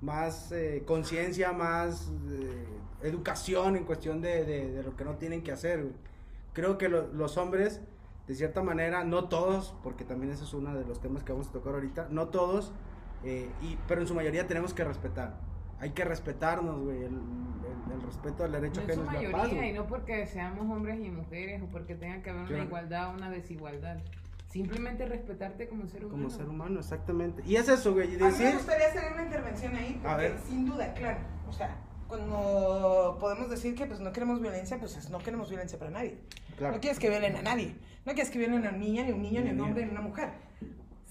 más eh, conciencia, más eh, educación en cuestión de, lo que no tienen que hacer. Creo que lo- los hombres, de cierta manera, no todos, porque también ese es uno de los temas que vamos a tocar ahorita, no todos, eh, y, pero en su mayoría tenemos que respetar. Hay que respetarnos, güey. El- respeto al derecho no su es la paz, mayoría, güey. y no porque seamos hombres y mujeres o porque tenga que haber una Claro. igualdad o una desigualdad. Simplemente respetarte como ser humano. Como ser humano, exactamente. Y es eso, güey. y A mí me decir, gustaría hacer una intervención ahí, A porque ver. sin duda, claro, o sea, cuando podemos decir que pues no queremos violencia, pues es- no queremos violencia para nadie. claro. No quieres que violen a nadie. No quieres que violen a una niña, ni a un niño, Ni ni a un a hombre, ni a una mujer.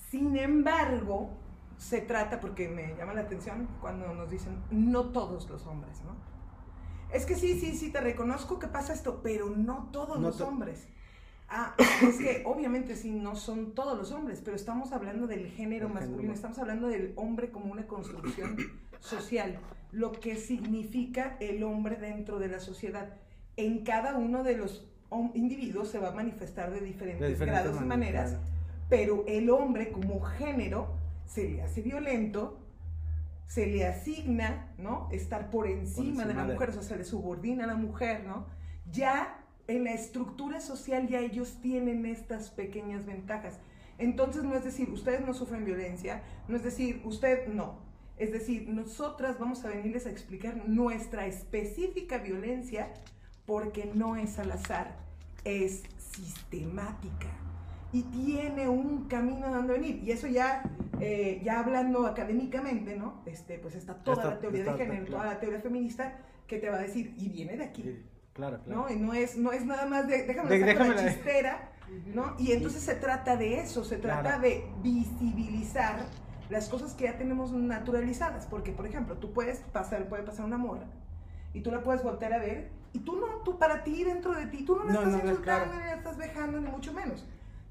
Sin embargo, se trata, porque me llama la atención cuando nos dicen, no todos los hombres, ¿no? Es que sí, sí, sí, te reconozco que pasa esto, pero no todos No los to- hombres. Ah, <coughs> es que obviamente sí, no son todos los hombres, pero estamos hablando del género masculino, género. estamos hablando del hombre como una construcción <coughs> social, lo que significa el hombre dentro de la sociedad. En cada uno de los individuos se va a manifestar de diferentes, De diferentes grados y maneras, maneras, pero el hombre como género se le hace violento, se le asigna, ¿no? Estar por encima, de encima la de- mujer, o sea, se le subordina a la mujer, ¿no? Ya en la estructura social ya ellos tienen estas pequeñas ventajas. Entonces no es decir, ustedes no sufren violencia, no es decir, usted no. Es decir, nosotras vamos a venirles a explicar nuestra específica violencia porque no es al azar, es sistemática y tiene un camino donde venir. Y eso ya, eh, ya hablando académicamente, ¿no? Este, pues está toda Está- la teoría está- de género, claro. toda la teoría feminista que te va a decir, y viene de aquí. Sí, claro, claro. ¿no? Y no es, no es nada más de, déjame De- déjame la chistera, ¿no? Y entonces se trata de eso, se trata Claro. de visibilizar las cosas que ya tenemos naturalizadas, porque por ejemplo, tú puedes pasar, puede pasar una morra y tú la puedes voltear a ver y tú no, tú para ti dentro de ti, tú no la No, estás no, no, insultando claro. ni la estás vejando ni mucho menos.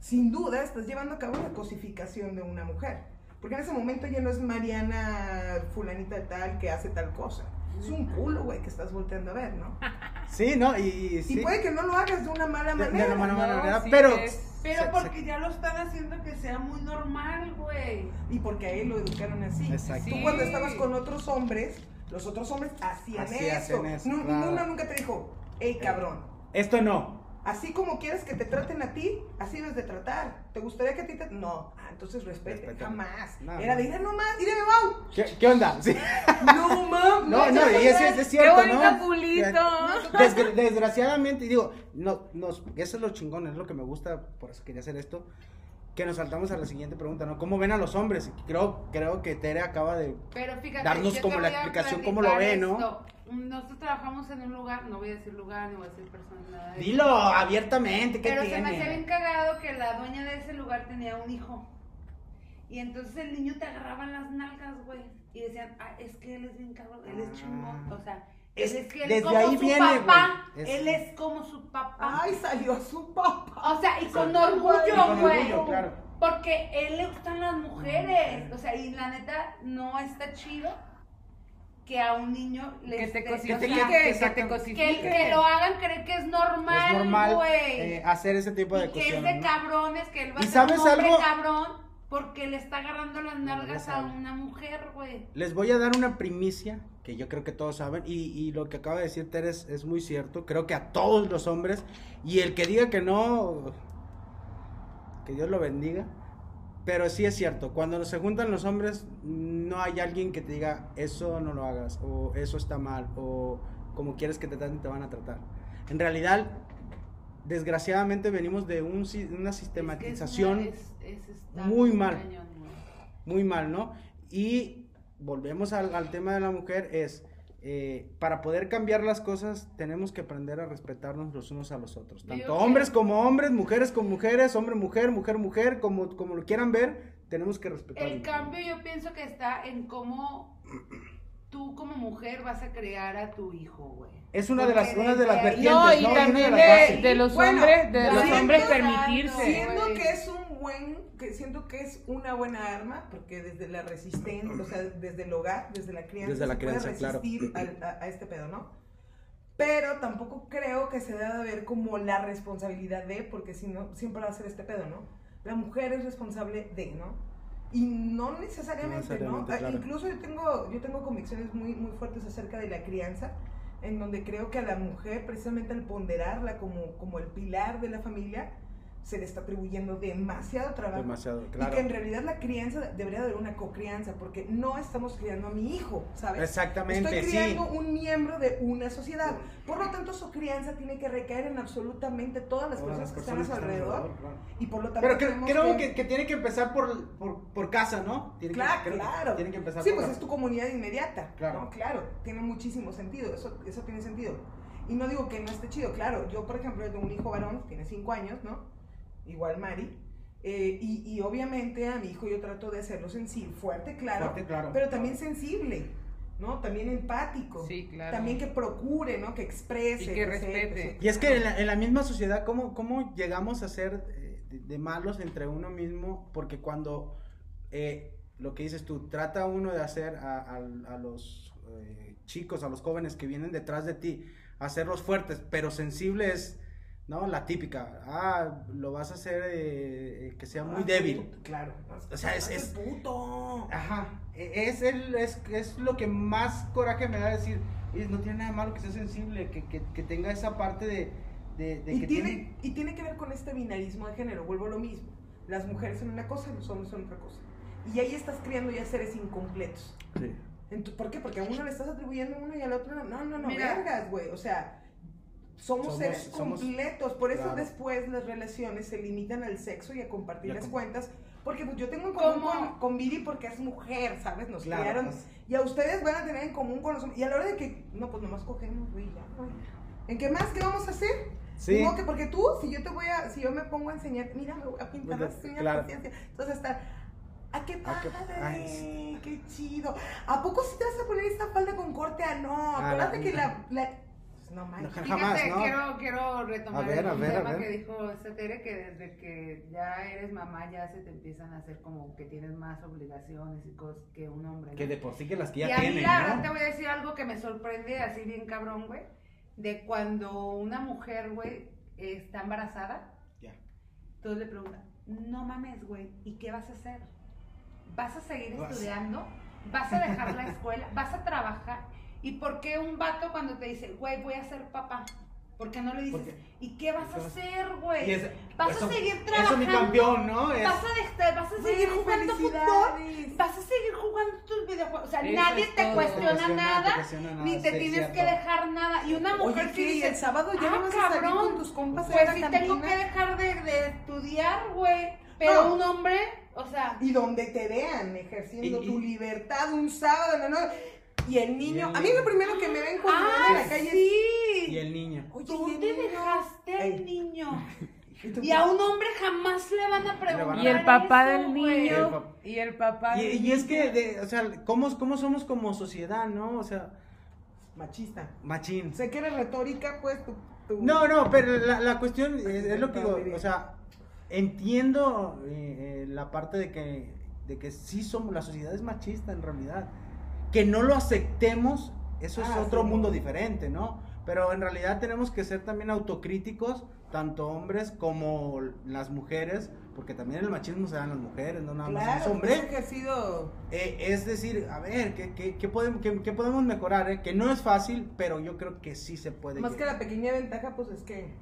Sin duda estás llevando a cabo una cosificación de una mujer, porque en ese momento ya no es Mariana fulanita de tal que hace tal cosa. Es un culo, güey, que estás volteando a ver, ¿no? <laughs> Sí, ¿no? Y, y sí. Y puede que no lo hagas de una mala De- de manera. una mala No, manera, sí pero... es- Pero porque ya lo están haciendo que sea muy normal, güey. Y porque a él lo educaron así. Exacto. Tú Sí. cuando estabas con otros hombres, los otros hombres hacían Así eso. hacen eso, Nu- claro. Ninguno nunca te dijo, hey cabrón, Esto no. Así como quieres que te traten a ti, así debes de tratar. ¿Te gustaría que a ti te.? No, ah, entonces respete. Jamás. No, Era no. de ir nomás, ir wow. ¿Qué, qué onda? Sí. No, mam. <laughs> No, no, y es, es, es cierto, ¡Qué ¿no? bonito culito! <laughs> Desgra- desgraciadamente, digo, no, nos, eso es lo chingón, es lo que me gusta, por eso quería hacer esto, que nos saltamos a la siguiente pregunta, ¿no? ¿Cómo ven a los hombres? Creo, creo que Tere acaba de... Pero fíjate, Darnos como la explicación, cómo lo ve, ¿no? Nosotros trabajamos en un lugar, no voy a decir lugar, ni voy a decir persona, nada de eso. Dilo abiertamente, ¿qué Pero se me hacía tiene? bien cagado que la dueña de ese lugar tenía un hijo. Y entonces el niño te agarraba las nalgas, güey. Y decían, ah, es que él es bien cabrón, él es chingón. Ah. O sea, Es- es que él desde es como ahí su viene, papá. Es- Él es como su papá. Ay, salió su papá. O sea, y con orgullo, güey. claro. Porque él le gustan las mujeres. O sea, y la neta, no está chido que a un niño le Que te que- que te exactamente. cosifique. que, que lo hagan creer que es normal, es normal eh, hacer ese tipo de y que es de ¿no? cabrones, que él va a ¿Y ser sabes un hombre algo? cabrón porque le está agarrando las nalgas a una mujer, güey. Les voy a dar una primicia que yo creo que todos saben y, y lo que acaba de decir Teres es muy cierto. Creo que a todos los hombres y el que diga que no, que Dios lo bendiga. Pero sí es cierto, cuando se juntan los hombres no hay alguien que te diga eso no lo hagas o eso está mal o como quieres que te traten te van a tratar. En realidad, desgraciadamente venimos de un una sistematización Es que es una- es- es estar muy mal. muy mal, ¿no? Y volvemos al, al tema de la mujer, es, eh, para poder cambiar las cosas, tenemos que aprender a respetarnos los unos a los otros. Tanto hombres como hombres, mujeres como mujeres, hombre, mujer, mujer, mujer, como, como lo quieran ver, tenemos que respetarnos. El cambio yo pienso que está en cómo tú como mujer vas a crear a tu hijo, güey. Es una de las, una de las vertientes, No, y también de los Bueno, hombres, de los siento- hombres permitirse. Siento güey. que es un buen, que siento que es una buena arma, porque desde la resistencia, o sea, desde el hogar, desde la crianza, Desde la se puede claro. resistir a, a este pedo, ¿no? Pero tampoco creo que se deba de ver como la responsabilidad de, porque si no, siempre va a ser este pedo, ¿no? La mujer es responsable de, ¿no? Y no necesariamente, No. Ah, claro. Incluso yo tengo, yo tengo convicciones muy, muy fuertes acerca de la crianza, en donde creo que a la mujer, precisamente al ponderarla como, como el pilar de la familia, se le está atribuyendo demasiado trabajo. Demasiado, Y claro. que en realidad la crianza debería de haber una cocrianza, porque no estamos criando a mi hijo, ¿sabes? Exactamente, Estoy sí. criando un miembro de una sociedad. Por lo tanto, su crianza tiene que recaer en absolutamente todas las Todas personas las que están a su personas están alrededor. claro. Y por lo tanto, Pero que- creo que, que tiene que empezar por, por, por casa, ¿no? Tiene que- Claro, claro. Tiene que empezar Sí, por pues la- es tu comunidad inmediata. Claro. ¿no? Claro, tiene muchísimo sentido, eso, eso tiene sentido. Y no digo que no esté chido, claro. Yo, por ejemplo, tengo un hijo varón, tiene 5 años, ¿no? Igual Mari. eh, y, y obviamente a mi hijo yo trato de hacerlo sensible, fuerte, claro, Fuerte, claro. pero también sensible, ¿no? También empático. Sí, claro. También que procure, ¿no? Que exprese. Y que respete. Y es que en la, en la misma sociedad, ¿cómo, cómo llegamos a ser eh, de, de malos entre uno mismo? Porque cuando, eh, lo que dices tú, trata uno de hacer a, a- a los eh, chicos, a los jóvenes que vienen detrás de ti, hacerlos fuertes, pero sensibles, ¿no? La típica, ah, lo vas a hacer eh, eh, que sea muy Ah, débil. puto, Claro. O sea, es- es- puto. Ajá, e- es, el, es, es lo que más coraje me da decir, "Oye, no tiene nada de malo que sea sensible, que, que, que tenga esa parte de, de, de y, que tiene, tiene... y tiene que ver con este binarismo de género, vuelvo a lo mismo. Las mujeres son una cosa y los hombres son otra cosa. Y ahí estás criando ya seres incompletos. Sí. ¿Por qué? Porque a uno le estás atribuyendo uno y al otro no. No, no, no, Mira. vergas, güey. O sea, somos, Somos- seres somos- completos. Por eso claro. después las relaciones se limitan al sexo y a compartir Y a las com- cuentas. Porque pues, yo tengo en común con, con Viri porque es mujer, ¿sabes? Nos Claro, criaron. pues. Y a ustedes van a tener en común con los hombres. Y a la hora de que, no, pues nomás cogemos, güey, ya, güey. ¿En qué más? ¿Qué vamos a hacer? Sí. Digo que porque tú, si yo te voy a, si yo me pongo a enseñar, mira, me voy a pintar las uñas, claro. Entonces está, ¡ah, qué Ah, qué- padre! ay, ¡Qué chido! ¿A poco si te vas a poner esta falda con corte? Ah, no, Ah, acuérdate que la, la... No manches. Jamás, Fíjate, ¿no? quiero, quiero retomar A ver, el a ver, a tema ver. que dijo esta Tere, que desde que ya eres mamá ya se te empiezan a hacer como que tienes más obligaciones y cosas que un hombre. ¿no? Que de por sí que las que y ya a mí tienen, la verdad ¿no? te voy a decir algo que me sorprende así bien cabrón, güey, de cuando una mujer, güey, está embarazada, Ya. entonces le preguntan, no mames, güey, ¿y qué vas a hacer? ¿Vas a seguir Vas- estudiando? ¿Vas a dejar la escuela? ¿Vas a trabajar? ¿Y por qué un vato cuando te dice, güey, voy a ser papá? ¿Por qué no le dices, Porque- ¿y qué vas a hacer, güey? ¿Vas eso- a seguir Eso trabajando? mi campeón, ¿no? Es, ¿Vas a, vas a seguir Güey, jugando fútbol? ¿Vas a seguir jugando tus videojuegos? O sea, Eso nadie te cuestiona te cuestiona, nada, te cuestiona nada, ni te sí, tienes cierto. que dejar nada. Y una mujer Oye, que ¿qué? ¿Y dice, el sábado ya "Ah, no vas a salir cabrón, con tus compas a Pues la sí tengo cantina? que dejar de, de estudiar, güey. Pero No. un hombre, o sea, Y donde te vean ejerciendo Y- y- tu libertad un sábado en la noche. Y el niño, Y el a mí lo primero que me ven cuando ven en ¡ah, la calle es, sí! Y el niño. oye, ¿Dónde ¿y el niño? dejaste al niño? <laughs> Y tú, a un hombre jamás le van a preguntar Y el papá eso, del güey. Y el niño. Y el papá Y, del y es que, de- o sea, ¿cómo, ¿cómo somos como sociedad, no? O sea, machista. Machín. Sé que eres retórica, pues tu... tu- No, no, pero la, la cuestión es, es lo que digo, o sea, entiendo eh, eh, la parte de que, de que sí somos, la sociedad es machista en realidad. Que no lo aceptemos, eso es Ah, otro sí, mundo no. diferente, ¿no? Pero en realidad tenemos que ser también autocríticos, tanto hombres como las mujeres, porque también el machismo se da en las mujeres, no nada más en los Claro, hombres. es ejercido... Eh, es decir, a ver, ¿qué, qué, qué podemos, qué, qué podemos mejorar? eh? Que no es fácil, pero yo creo que sí se puede. Más que la pequeña ventaja, pues es que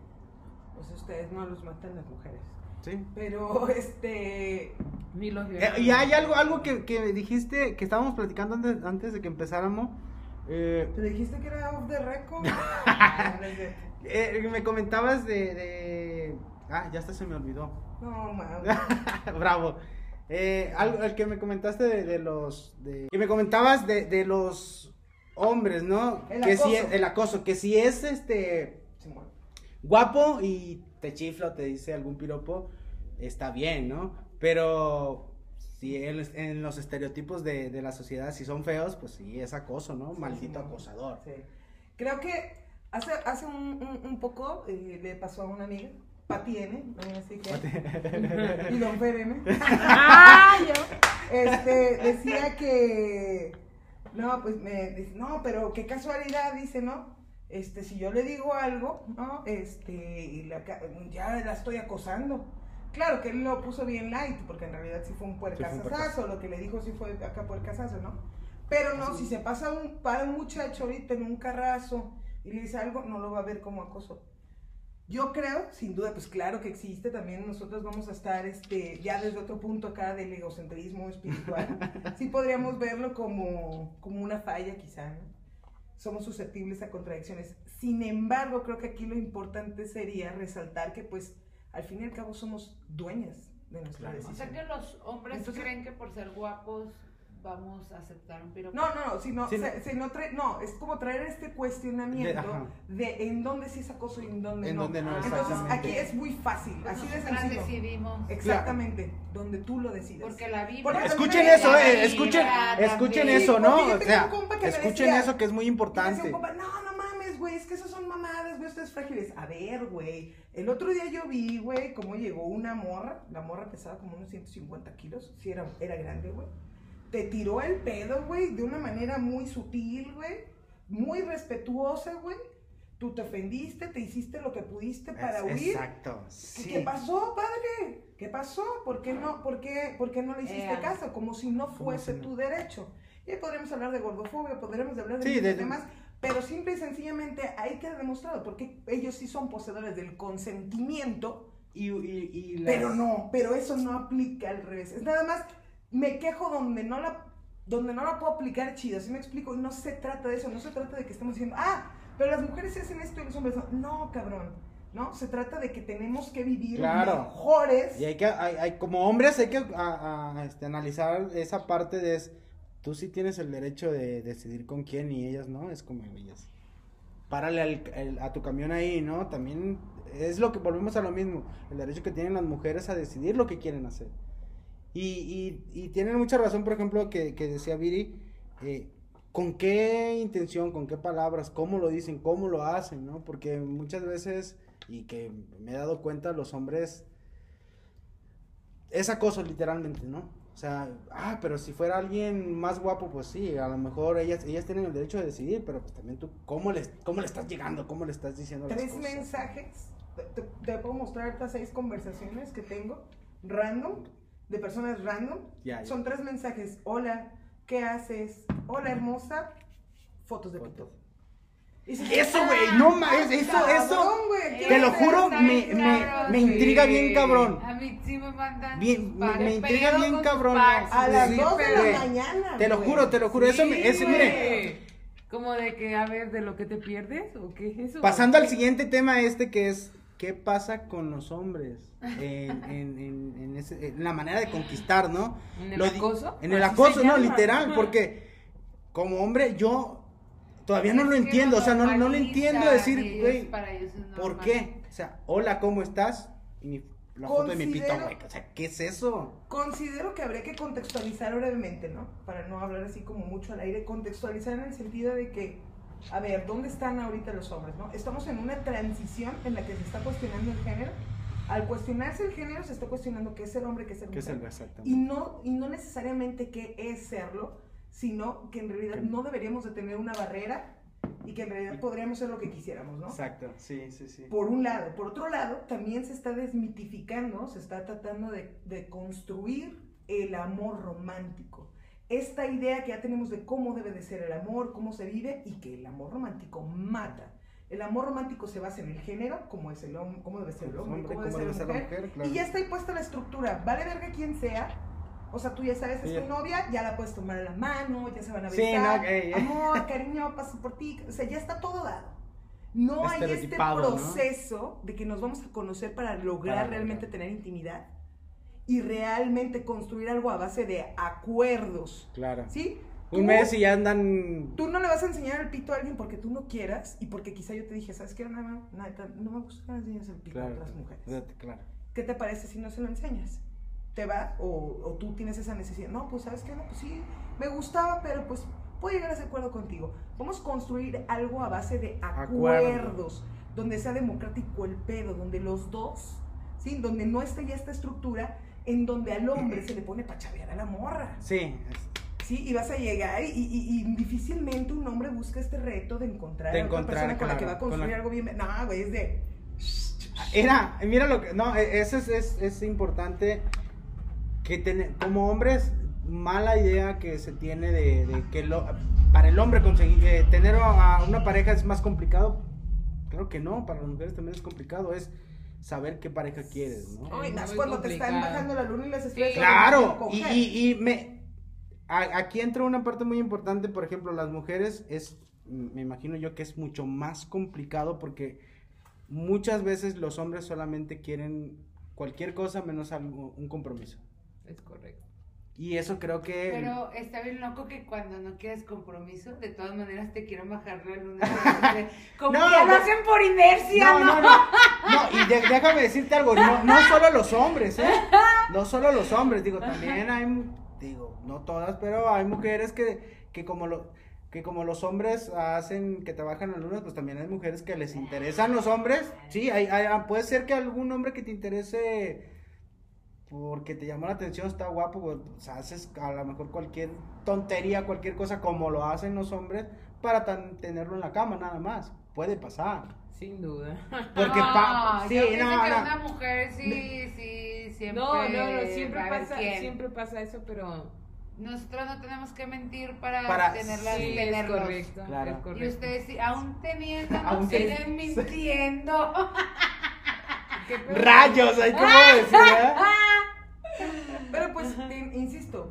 pues ustedes no los matan las mujeres. Sí. Pero, <laughs> este... Ni los Eh, y hay algo, algo que, que dijiste, que estábamos platicando antes, antes de que empezáramos. eh, ¿Te dijiste que era off the record? <laughs> eh, me comentabas de, de- Ah, ya hasta se me olvidó. no, mames. <laughs> Bravo. Eh, algo, el que me comentaste de, de los... De, que me comentabas de, de los hombres, ¿no? El que si acoso. es, el acoso, que si es este... Guapo y te chifla o te dice algún piropo, está bien, ¿no? Pero si en, en los estereotipos de, de la sociedad, si son feos, pues sí, es acoso, ¿no? Sí, Maldito Simón. acosador. Sí. Creo que hace, hace un, un, un poco eh, le pasó a una amiga, Pati N, también así que... <laughs> y Don Fer N. <laughs> ¡Ah! Yo. este, decía que, no, pues me dice, no, pero qué casualidad, dice, ¿no? Este, si yo le digo algo, ¿no? Este, y la ya la estoy acosando. Claro que él lo puso bien light, porque en realidad sí fue un puercasazo, lo que le dijo sí fue acá puercasazo, ¿no? Pero no, si se pasa un, para un muchacho ahorita en un carrazo y le dice algo, no lo va a ver como acoso. Yo creo, sin duda, pues claro que existe, también nosotros vamos a estar este, ya desde otro punto acá del egocentrismo espiritual. <laughs> Sí podríamos verlo como, como una falla quizá, ¿no? Somos susceptibles a contradicciones. Sin embargo, creo que aquí lo importante sería resaltar que pues al fin y al cabo somos dueñas de nuestra Claro. O decisión. sea que los hombres Entonces- creen que por ser guapos vamos a aceptar un piropo. No, no, no, sino, Sí, no. se- se no, trae- no, es como traer este cuestionamiento de, en dónde sí es acoso y en dónde En no. dónde no, Entonces aquí es muy fácil, Pues así de sencillo. decidimos. Exactamente, donde tú lo decides. Porque la Biblia. Porque Escuchen eso, eh, Biblia escuchen, escuchen eso, ¿no? O sea, un compa que me escuchen decía- eso que es muy importante. compa, no, no mames, güey, es que esas son mamadas, güey, ustedes frágiles. A ver, güey, el otro día yo vi, güey, cómo llegó una morra, la morra pesaba como unos 150 kilos, sí, era, era grande, güey. Te tiró el pedo, güey, de una manera muy sutil, güey, muy respetuosa, güey. Tú te ofendiste, te hiciste lo que pudiste para Es- huir. Exacto. ¿Qué- Sí. ¿Qué pasó, padre? ¿Qué pasó? ¿Por qué no, por qué, por qué no le hiciste Eh, caso? Como si no fuese si no? tu derecho. Y ahí podremos hablar de gordofobia, podremos hablar de Sí, muchos de- temas, pero simple y sencillamente ahí queda demostrado, porque ellos sí son poseedores del consentimiento, Y, y, y las- pero no, pero eso no aplica al revés. Es nada más, me quejo donde no la, donde no la puedo aplicar chido, ¿sí me explico? No se trata de eso, no se trata de que estemos diciendo, ah, pero las mujeres hacen esto y los hombres no. No, cabrón, ¿no? Se trata de que tenemos que vivir Claro. mejores. Y hay que, hay, hay- como hombres hay que a- a, este, analizar esa parte de es, tú sí tienes el derecho de decidir con quién y ellas no, es como ellas. Párale al- el- a tu camión ahí, ¿no? También es lo que volvemos a lo mismo, el derecho que tienen las mujeres a decidir lo que quieren hacer. Y, y, y tienen mucha razón, por ejemplo, que, que decía Viri, eh, con qué intención, con qué palabras, cómo lo dicen, cómo lo hacen, ¿no? Porque muchas veces, y que me he dado cuenta, los hombres es acoso literalmente, ¿no? O sea, ah, pero si fuera alguien más guapo, pues sí, a lo mejor ellas, ellas tienen el derecho de decidir, pero pues también tú, ¿cómo le, cómo le estás llegando? ¿Cómo le estás diciendo las Tres cosas? mensajes, te- te puedo mostrar estas seis conversaciones que tengo, random, de personas random. Ya, ya. Son tres mensajes, hola, ¿qué haces? Hola, hermosa, fotos de Fotos. pito. Y si- Eso, güey, no mames, eso, eso, te lo ¿qué juro, me, me, me sí. intriga bien cabrón. A mí sí me mandan. Bien, me- intriga bien cabrón. A las Sí, dos de güey. la mañana. Te lo juro, te lo juro, eso me, Sí, ese, güey. mire, Como de que, a ver, de lo que te pierdes, ¿o qué es eso? pasando al siguiente tema este que es, ¿qué pasa con los hombres? En, en, en, en ese- en la manera de conquistar, ¿no? ¿En el Lo acoso? En el Así acoso, no, literal, porque como hombre yo todavía no lo entiendo, o sea, no, no lo entiendo decir, güey, ¿por qué? O sea, hola, ¿cómo estás? Y mi- la foto de mi pito, güey, o sea, ¿qué es eso? Considero que habría que contextualizar brevemente, ¿no? Para no hablar así como mucho al aire, contextualizar en el sentido de que a ver, ¿dónde están ahorita los hombres? ¿no? Estamos en una transición en la que se está cuestionando el género. Al cuestionarse el género, se está cuestionando qué es ser hombre, qué es ser ¿Qué es mujer. el? Y no, y no necesariamente qué es serlo, sino que en realidad no deberíamos de tener una barrera y que en realidad podríamos ser lo que quisiéramos, ¿no? Exacto, sí, sí, sí. Por un lado. Por otro lado, también se está desmitificando, se está tratando de, de construir el amor romántico. Esta idea que ya tenemos de cómo debe de ser el amor, cómo se vive y que el amor romántico mata. El amor romántico se basa en el género, cómo es el hombre, cómo debe ser el hombre, cómo debe ser la mujer. mujer? Claro. Y ya está ahí puesta la estructura. Vale verga quien sea. O sea, tú ya sabes, es Sí. tu novia, ya la puedes tomar en la mano, ya se van a Sí, besar. no, ey, ey. Amor, cariño, paso por ti. O sea, ya está todo dado. No hay este Estereotipado, ¿no? proceso de que nos vamos a conocer para lograr Para realmente tener intimidad y realmente construir algo a base de acuerdos. Claro. ¿Sí? Un mes y ya andan. Tú no le vas a enseñar el pito a alguien porque tú no quieras y porque quizá yo te dije, ¿sabes qué? No, no, no, no me gusta enseñes el pito a Claro, otras mujeres. fíjate, claro. ¿Qué te parece si no se lo enseñas? ¿Te va? O, o tú tienes esa necesidad. No, pues sabes qué, no, pues sí, me gustaba, pero pues puedo llegar a ese acuerdo contigo. Vamos a construir algo a base de Acuerdo. acuerdos, donde sea democrático el pedo, donde los dos, ¿sí? Donde no esté ya esta estructura en donde al hombre se le pone para chavear a la morra. Sí, Sí, y vas a llegar y, y- y difícilmente un hombre busca este reto de encontrar De a encontrar, persona con la que claro, va a construir la- algo bien. No, güey, es de. Era, mira lo que. No, e- eso es, es, es importante. Que tener, como hombres, mala idea que se tiene de, de que lo, para el hombre conseguir eh, tener a a una pareja es más complicado. Creo que no, para las mujeres también es complicado. Es saber qué pareja quieres, ¿no? Ay, más cuando te están bajando la luna y las estrellas. Sí. Claro, y, y, y me a- aquí entra una parte muy importante, por ejemplo, las mujeres es, me imagino yo que es mucho más complicado porque muchas veces los hombres solamente quieren cualquier cosa menos algo, un compromiso. Es correcto. Y eso creo que... Pero está bien loco que cuando no quieres compromiso, de todas maneras te quiero bajar la luna. <laughs> Como No, ya lo hacen por inercia, No, ¿no? no, no. No, y de- déjame decirte algo, no, no solo los hombres, ¿eh? No solo los hombres, digo, también hay, digo, no todas, pero hay mujeres que, que como lo, que como los hombres hacen que trabajan las lunas, pues también hay mujeres que les interesan los hombres. Sí, hay, hay- puede ser que algún hombre que te interese porque te llamó la atención, está guapo, pues, o sea, haces a lo mejor cualquier tontería, cualquier cosa como lo hacen los hombres para tan- tenerlo en la cama nada más. Puede pasar. Sin duda. Porque <laughs> pa- No, sí, yo no, que no. una mujer sí, sí, siempre. No, no, no, siempre pasa, siempre pasa eso, pero Nosotros no tenemos que mentir para, Para- tenerlas, sí, es tenerlos. correcto, Claro. es Y ustedes, sí, aún teniendo, <laughs> Aún siguen ten- <laughs> mintiendo. Rayos, ahí cómo decir, ¿eh?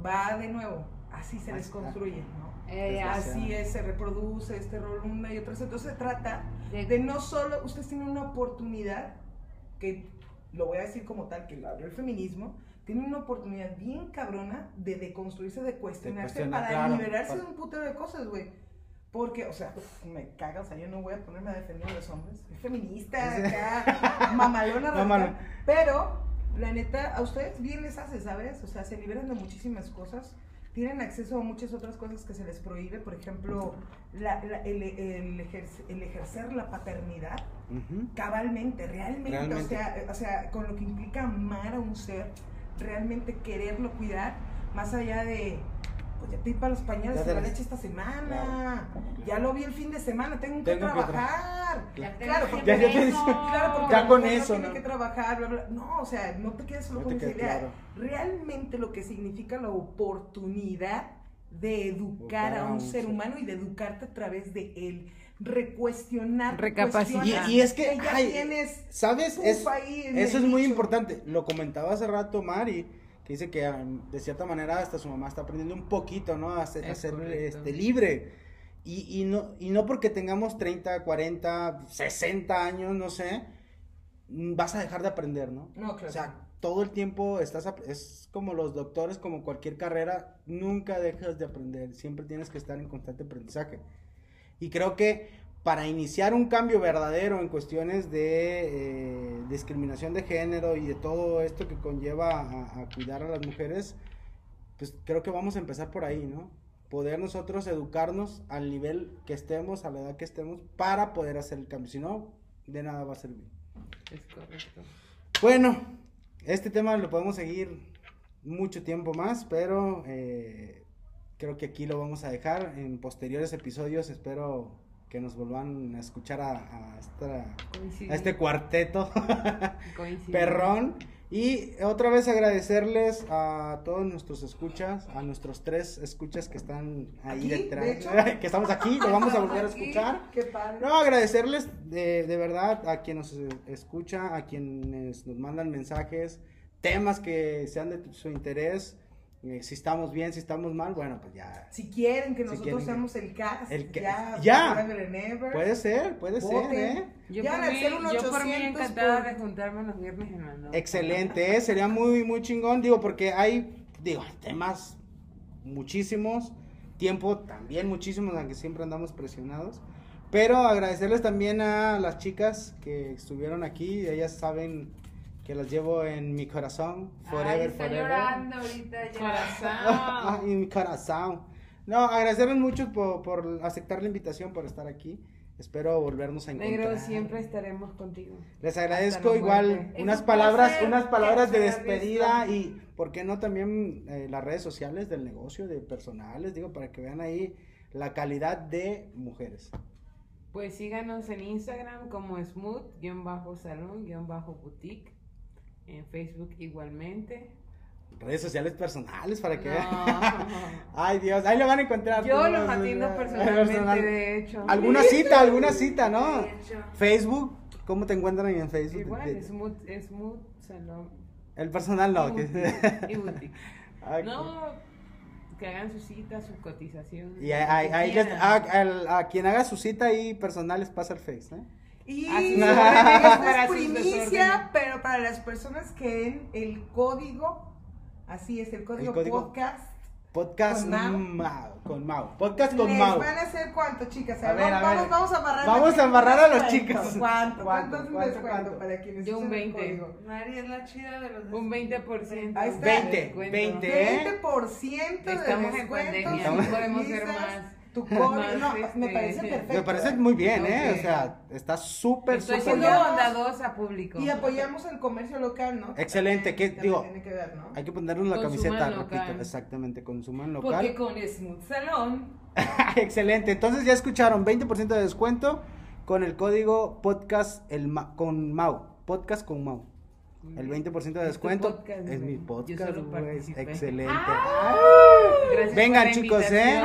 Va de nuevo. Así se les Así- construye, ¿no? Eh, Así es, se reproduce este rol una y otra vez. Entonces se trata de- de no solo, ustedes tienen una oportunidad, que lo voy a decir como tal, que lo abrió el feminismo, tienen una oportunidad bien cabrona de deconstruirse, de cuestionarse cuestionar, para claro, liberarse para- de un putero de cosas, güey. Porque, o sea, uf, me caga, o sea, yo no voy a ponerme a defender a los hombres. Soy feminista, acá. Mamalona. <laughs> Pero, la neta, a ustedes bien les hace, ¿sabes? O sea, se liberan de muchísimas cosas. Tienen acceso a muchas otras cosas que se les prohíbe. Por ejemplo, la- la- el, el ejerce- el ejercer la paternidad cabalmente, realmente, O, Realmente. sea, eh, o sea, con lo que implica amar a un ser, realmente quererlo cuidar, más allá de, pues ya te para los pañales te la leche esta semana, ya lo vi el fin de semana, tengo que Tengo que tra- trabajar. Ya te Claro, porque- Ya- ya te eso. Claro, porque Ya con mujer no eso, tiene ¿no? que trabajar, bla, bla. No, o sea, no te quedes solo No con esa idea. claro. Realmente lo que significa la oportunidad de educar a un ser humano y de educarte a través de él. Recuestionar. Recapacitar. Y, y es que, ya ay, tienes ¿sabes? Es, eso es muy importante. Lo comentaba hace rato Mari, que dice que um, de cierta manera hasta su mamá está aprendiendo un poquito, ¿no? A ser, a este, libre. Y, y, no, y no porque tengamos 30, 40, 60 años, no sé, vas a dejar de aprender, ¿no? No, claro. O sea, todo el tiempo estás, es como los doctores, como cualquier carrera, nunca dejas de aprender, siempre tienes que estar en constante aprendizaje. Y creo que para iniciar un cambio verdadero en cuestiones de eh, discriminación de género y de todo esto que conlleva a, a cuidar a las mujeres, pues creo que vamos a empezar por ahí, ¿no? poder nosotros educarnos al nivel que estemos, a la edad que estemos, para poder hacer el cambio. Si no, de nada va a servir. Es correcto. Bueno, este tema lo podemos seguir mucho tiempo más, pero eh, creo que aquí lo vamos a dejar. En posteriores episodios espero que nos vuelvan a escuchar a, a esta- a este cuarteto <laughs> perrón. Y otra vez agradecerles a todos nuestros escuchas, a nuestros tres escuchas que están ahí Aquí, detrás, de <laughs> que estamos aquí, lo vamos a volver a escuchar. Qué padre. No, agradecerles de, de verdad a quien nos escucha, a quienes nos mandan mensajes, temas que sean de su interés, eh, si estamos bien, si estamos mal, bueno, pues ya. Si quieren que Si nosotros quieren que- seamos el cast, El que- ya, ya. Puede ser, puede ser, Voten. ¿eh? Yo, Ya por mí, ser un yo por mí 800 encantada por- de juntarme los viernes en la noche. Excelente, ¿eh? sería muy, muy chingón, digo, porque hay, digo, temas muchísimos, tiempo también muchísimos, aunque siempre andamos presionados. Pero agradecerles también a las chicas que estuvieron aquí, ellas saben que las llevo en mi corazón, forever, Ay, está forever. llorando ahorita ya. Corazón. <laughs> en mi corazón. No, agradecerles mucho por, por aceptar la invitación, por estar aquí. Espero volvernos a encontrar. Negro, siempre estaremos contigo. Les agradezco igual unas palabras, unas palabras de despedida y, ¿por qué no también eh, las redes sociales del negocio, de personales? Digo, para que vean ahí la calidad de mujeres. Pues síganos en Instagram como smooth-salón-boutique. En Facebook igualmente. Redes sociales personales para que No. vean. <laughs> Ay, Dios, ahí lo van a encontrar. Yo los atiendo personalmente, personal. de hecho. Alguna cita, alguna cita, ¿no? De hecho. Facebook, ¿cómo te encuentran en Facebook? Igual, smooth, smooth salón. El personal no. y que- boutique, No, que hagan su cita, su cotización. Y quieran. a, al- a quien haga su cita ahí personal les pasa el face, ¿eh? Y <laughs> <laughs> es. esto Para es sus primicia, pero para las personas que den el código, así es, el código, código podcast, Podcast ¿Con Mau? Mau, con Mau. Podcast con les Mau. van a hacer cuánto, chicas. A ver, a vamos, ver. vamos a amarrar. Vamos a amarrar a los chicos. ¿Cuánto? ¿Cuánto? ¿Cuánto es un ¿Cuánto? descuento ¿Cuánto? para quienes Yo un usen el 20. código? Mari es la chida de los Un 20%. Ahí está. 20, Descuento. 20. ¿eh? 20% de Estamos en pandemia, no podemos ser más. Tu <laughs> Más, no, me este, parece perfecto. Me parece muy bien, ¿eh? O sea, está súper, Estoy súper siendo bien. bondadosa público. Y apoyamos el comercio local, ¿no? Excelente, ¿qué- También digo? Tiene que ver, ¿no? Hay que ponernos la Consuman camiseta, local. repito, exactamente, consuman Porque local. con Smooth Salón <laughs> Excelente, entonces ya escucharon, 20% de descuento con el código podcast el Ma- con Mau, podcast con Mau. El 20% de Es descuento podcast, es mi Yo podcast, güey. Excelente. Gracias Vengan, por la chicos, ¿eh?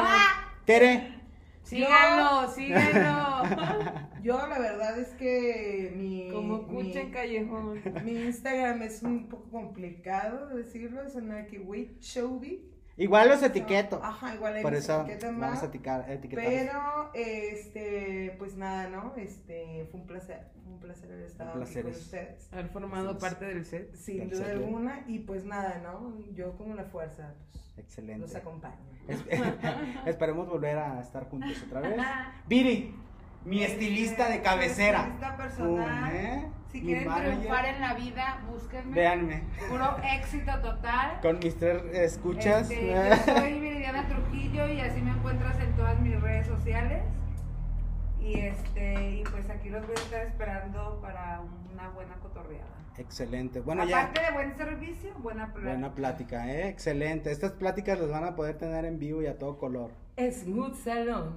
Tere, Síganlo, síganlo. <laughs> Yo la verdad es que mi, Como mi, cucha en callejón. mi Instagram es un poco complicado decirlo, es el que wait showby. igual los etiqueto. Ajá, igual ahí Por eso etiquetan vamos más. a etiquetar. etiquetar. Pero, este, pues nada, ¿no? Este, fue un placer, fue un placer haber estado Un aquí placer con es- ustedes. Haber formado parte del set. Sin duda Excelente. alguna, y pues nada, ¿no? Yo como la fuerza, pues, Excelente. los acompaño. Es- <laughs> Esperemos volver a estar juntos otra vez. <laughs> Viri, mi estilista de cabecera. Estilista personal. ¿eh? Si Mi quieren manager. triunfar en la vida, búsquenme. Véanme. Puro éxito total. <laughs> Con mis tres escuchas. Este, yo soy Viridiana Trujillo y así me encuentras en todas mis redes sociales. Y este, y pues aquí los voy a estar esperando para una buena cotorreada. Excelente. Bueno, Aparte ya. de buen servicio, buena plática. Buena plática, ¿eh? Excelente. Estas pláticas las van a poder tener en vivo y a todo color. Smooth Salón.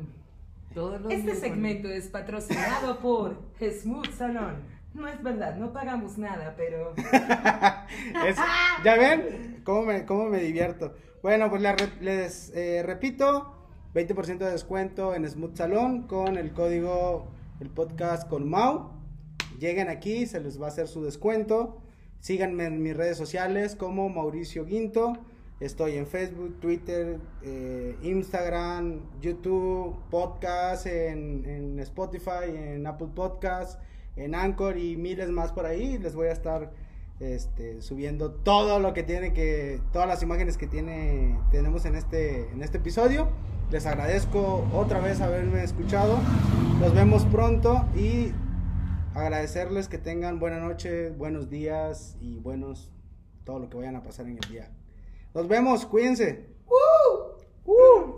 Todos los Este segmento es patrocinado <laughs> por Smooth Salón. No es verdad, no pagamos nada, pero <laughs> Es- ¿Ya ven? ¿Cómo me, cómo me divierto? Bueno, pues les, eh, repito, 20% de descuento en Smooth Salón con el código, el podcast con Mau. Lleguen aquí, se les va a hacer su descuento. Síganme en mis redes sociales como Mauricio Guinto. Estoy en Facebook, Twitter, eh, Instagram, YouTube, podcast, en, en Spotify, en Apple Podcast, en Anchor y miles más por ahí. Les voy a estar este, subiendo todo lo que tiene que, todas las imágenes que tiene, tenemos en este, en este episodio. Les agradezco otra vez haberme escuchado. Nos vemos pronto y agradecerles que tengan buena noche, buenos días y buenos todo lo que vayan a pasar en el día. Nos vemos, cuídense. ¡Uh! ¡Uh!